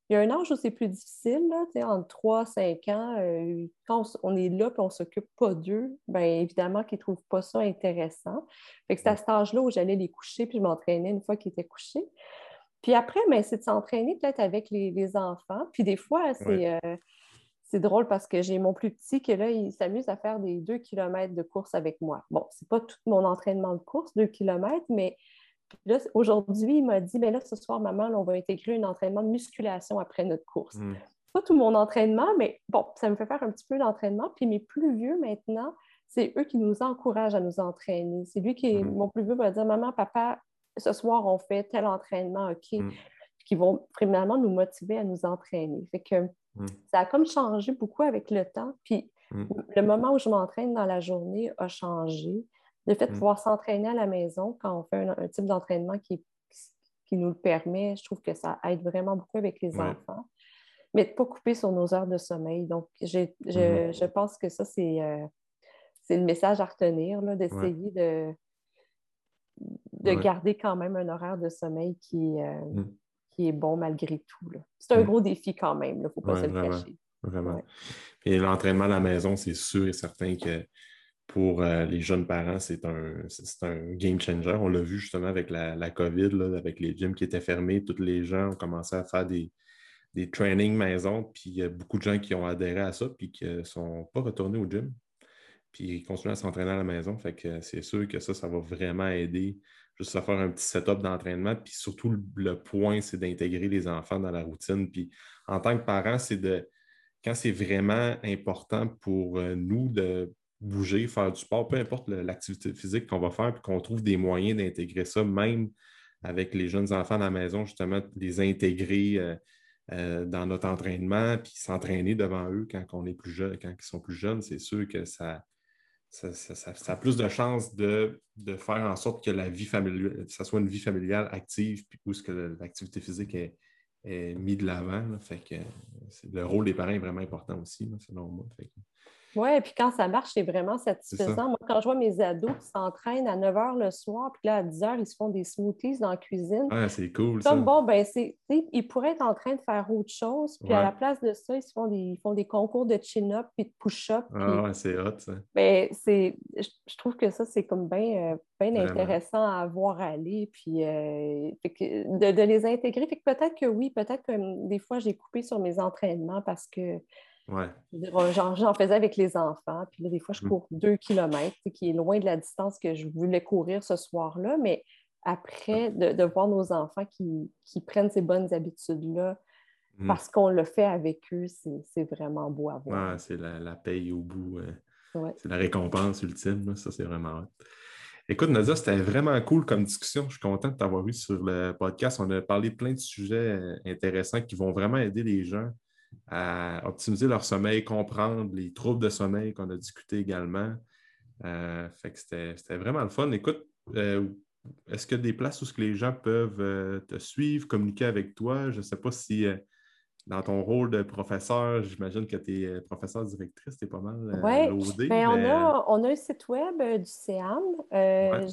Il y a un âge où c'est plus difficile, là, entre 3 5 ans, euh, quand on, est là et on ne s'occupe pas d'eux, bien évidemment qu'ils ne trouvent pas ça intéressant. c'est à cet âge-là où j'allais les coucher puis je m'entraînais une fois qu'ils étaient couchés. Puis après, ben, c'est de s'entraîner peut-être avec les, enfants. Puis des fois, c'est euh, c'est drôle parce que j'ai mon plus petit qui, là, il s'amuse à faire des deux kilomètres de course avec moi. Bon, c'est pas tout mon entraînement de course, deux kilomètres, mais là, aujourd'hui, il m'a dit, mais là, ce soir, maman, on va intégrer un entraînement de musculation après notre course. Hmm. Pas tout mon entraînement, mais bon, ça me fait faire un petit peu d'entraînement. Puis mes plus vieux, maintenant, c'est eux qui nous encouragent à nous entraîner. C'est lui qui, hmm. mon plus vieux, va dire, maman, papa, ce soir, on fait tel entraînement, OK? Hmm. Qui vont vraiment nous motiver à nous entraîner. Fait que Mm. Ça a comme changé beaucoup avec le temps. Puis mm. le moment où je m'entraîne dans la journée a changé. Le fait de mm. pouvoir s'entraîner à la maison quand on fait un, type d'entraînement qui, qui nous le permet, je trouve que ça aide vraiment beaucoup avec les enfants. Mais de ne pas couper sur nos heures de sommeil. Donc, mm-hmm. je, pense que ça, euh, c'est le message à retenir, d'essayer de, de garder quand même un horaire de sommeil qui, euh, qui est bon malgré tout. C'est un gros défi quand même, il ne faut pas se le cacher. Vraiment. Et l'entraînement à la maison, c'est sûr et certain que pour euh, les jeunes parents, c'est un, un, game changer. On l'a vu justement avec la, la COVID, avec les gyms qui étaient fermés. Tous les gens ont commencé à faire des, des trainings maison, puis il y a beaucoup de gens qui ont adhéré à ça, puis qui ne sont pas retournés au gym, puis ils continuent à s'entraîner à la maison. Fait que c'est sûr que ça, ça va vraiment aider juste à faire un petit setup d'entraînement. Puis surtout, le, point, c'est d'intégrer les enfants dans la routine. Puis en tant que parent, c'est de, quand c'est vraiment important pour euh, nous de bouger, faire du sport, peu importe l'activité physique qu'on va faire, puis qu'on trouve des moyens d'intégrer ça, même avec les jeunes enfants à la maison, justement, les intégrer euh, euh, dans notre entraînement, puis s'entraîner devant eux quand on est plus jeune, quand ils sont plus jeunes, c'est sûr que ça, ça, a plus de chances de, faire en sorte que la vie familiale, ça soit une vie familiale active, puis où que l'activité physique est, mise de l'avant. Fait que le rôle des parents est vraiment important aussi, selon moi. Oui, et puis quand ça marche, c'est vraiment satisfaisant. Moi, quand je vois mes ados qui s'entraînent à 9 h le soir, puis là, à 10 h, ils se font des smoothies dans la cuisine. Ah, c'est cool. Comme bon, ben, c'est, ils pourraient être en train de faire autre chose, puis à la place de ça, ils, font des, font des concours de chin-up puis de push-up. Ah, ouais, c'est hot, ça. Ben, c'est, je, trouve que ça, c'est comme bien, euh, intéressant à voir aller, puis euh, de, de, les intégrer. Fait que peut-être que oui, peut-être que des fois, j'ai coupé sur mes entraînements parce que J'en faisais avec les enfants. Puis là, des fois, je mm. cours deux kilomètres, qui est loin de la distance que je voulais courir ce soir-là. Mais après, de, voir nos enfants qui, prennent ces bonnes habitudes-là, mm. parce qu'on le fait avec eux, c'est vraiment beau à voir. c'est la, paye au bout. Euh, c'est la récompense ultime. Ça, c'est vraiment Écoute, Nadia, c'était vraiment cool comme discussion. Je suis content de t'avoir eu sur le podcast. On a parlé de plein de sujets euh, intéressants qui vont vraiment aider les gens à optimiser leur sommeil, comprendre les troubles de sommeil qu'on a discuté également. Euh, fait que c'était vraiment le fun. Écoute, euh, est-ce a des places où que les gens peuvent euh, te suivre, communiquer avec toi? Je ne sais pas si dans ton rôle de professeur, j'imagine que tu es euh, professeur directrice, tu es pas mal euh, Oui, ben, on, a, on a un site web euh, du CEAM.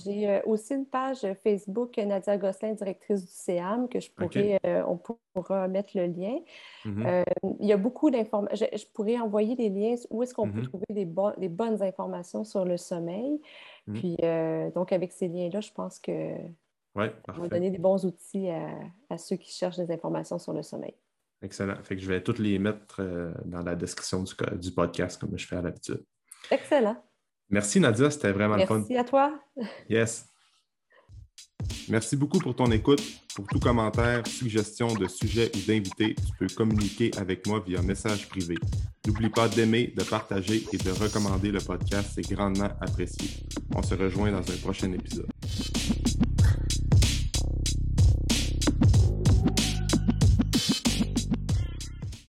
J'ai aussi une page Facebook Nadia Gosselin, directrice du CEAM, que je pourrais, on pourra mettre le lien. Mm-hmm. il y a beaucoup d'informations. Je, pourrais envoyer des liens où est-ce qu'on peut mm-hmm. trouver des, bonnes informations sur le sommeil. Mm-hmm. Puis, donc, avec ces liens-là, je pense que ouais, on va donner des bons outils à ceux qui cherchent des informations sur le sommeil. Excellent. Fait que je vais toutes les mettre euh, dans la description du, du, podcast comme je fais à l'habitude. Excellent. Merci Nadia, c'était vraiment le fun. Merci à toi. Yes. Merci beaucoup pour ton écoute. Pour tout commentaire, suggestion de sujet ou d'invité, tu peux communiquer avec moi via message privé. N'oublie pas d'aimer, de partager et de recommander le podcast, c'est grandement apprécié. On se rejoint dans un prochain épisode.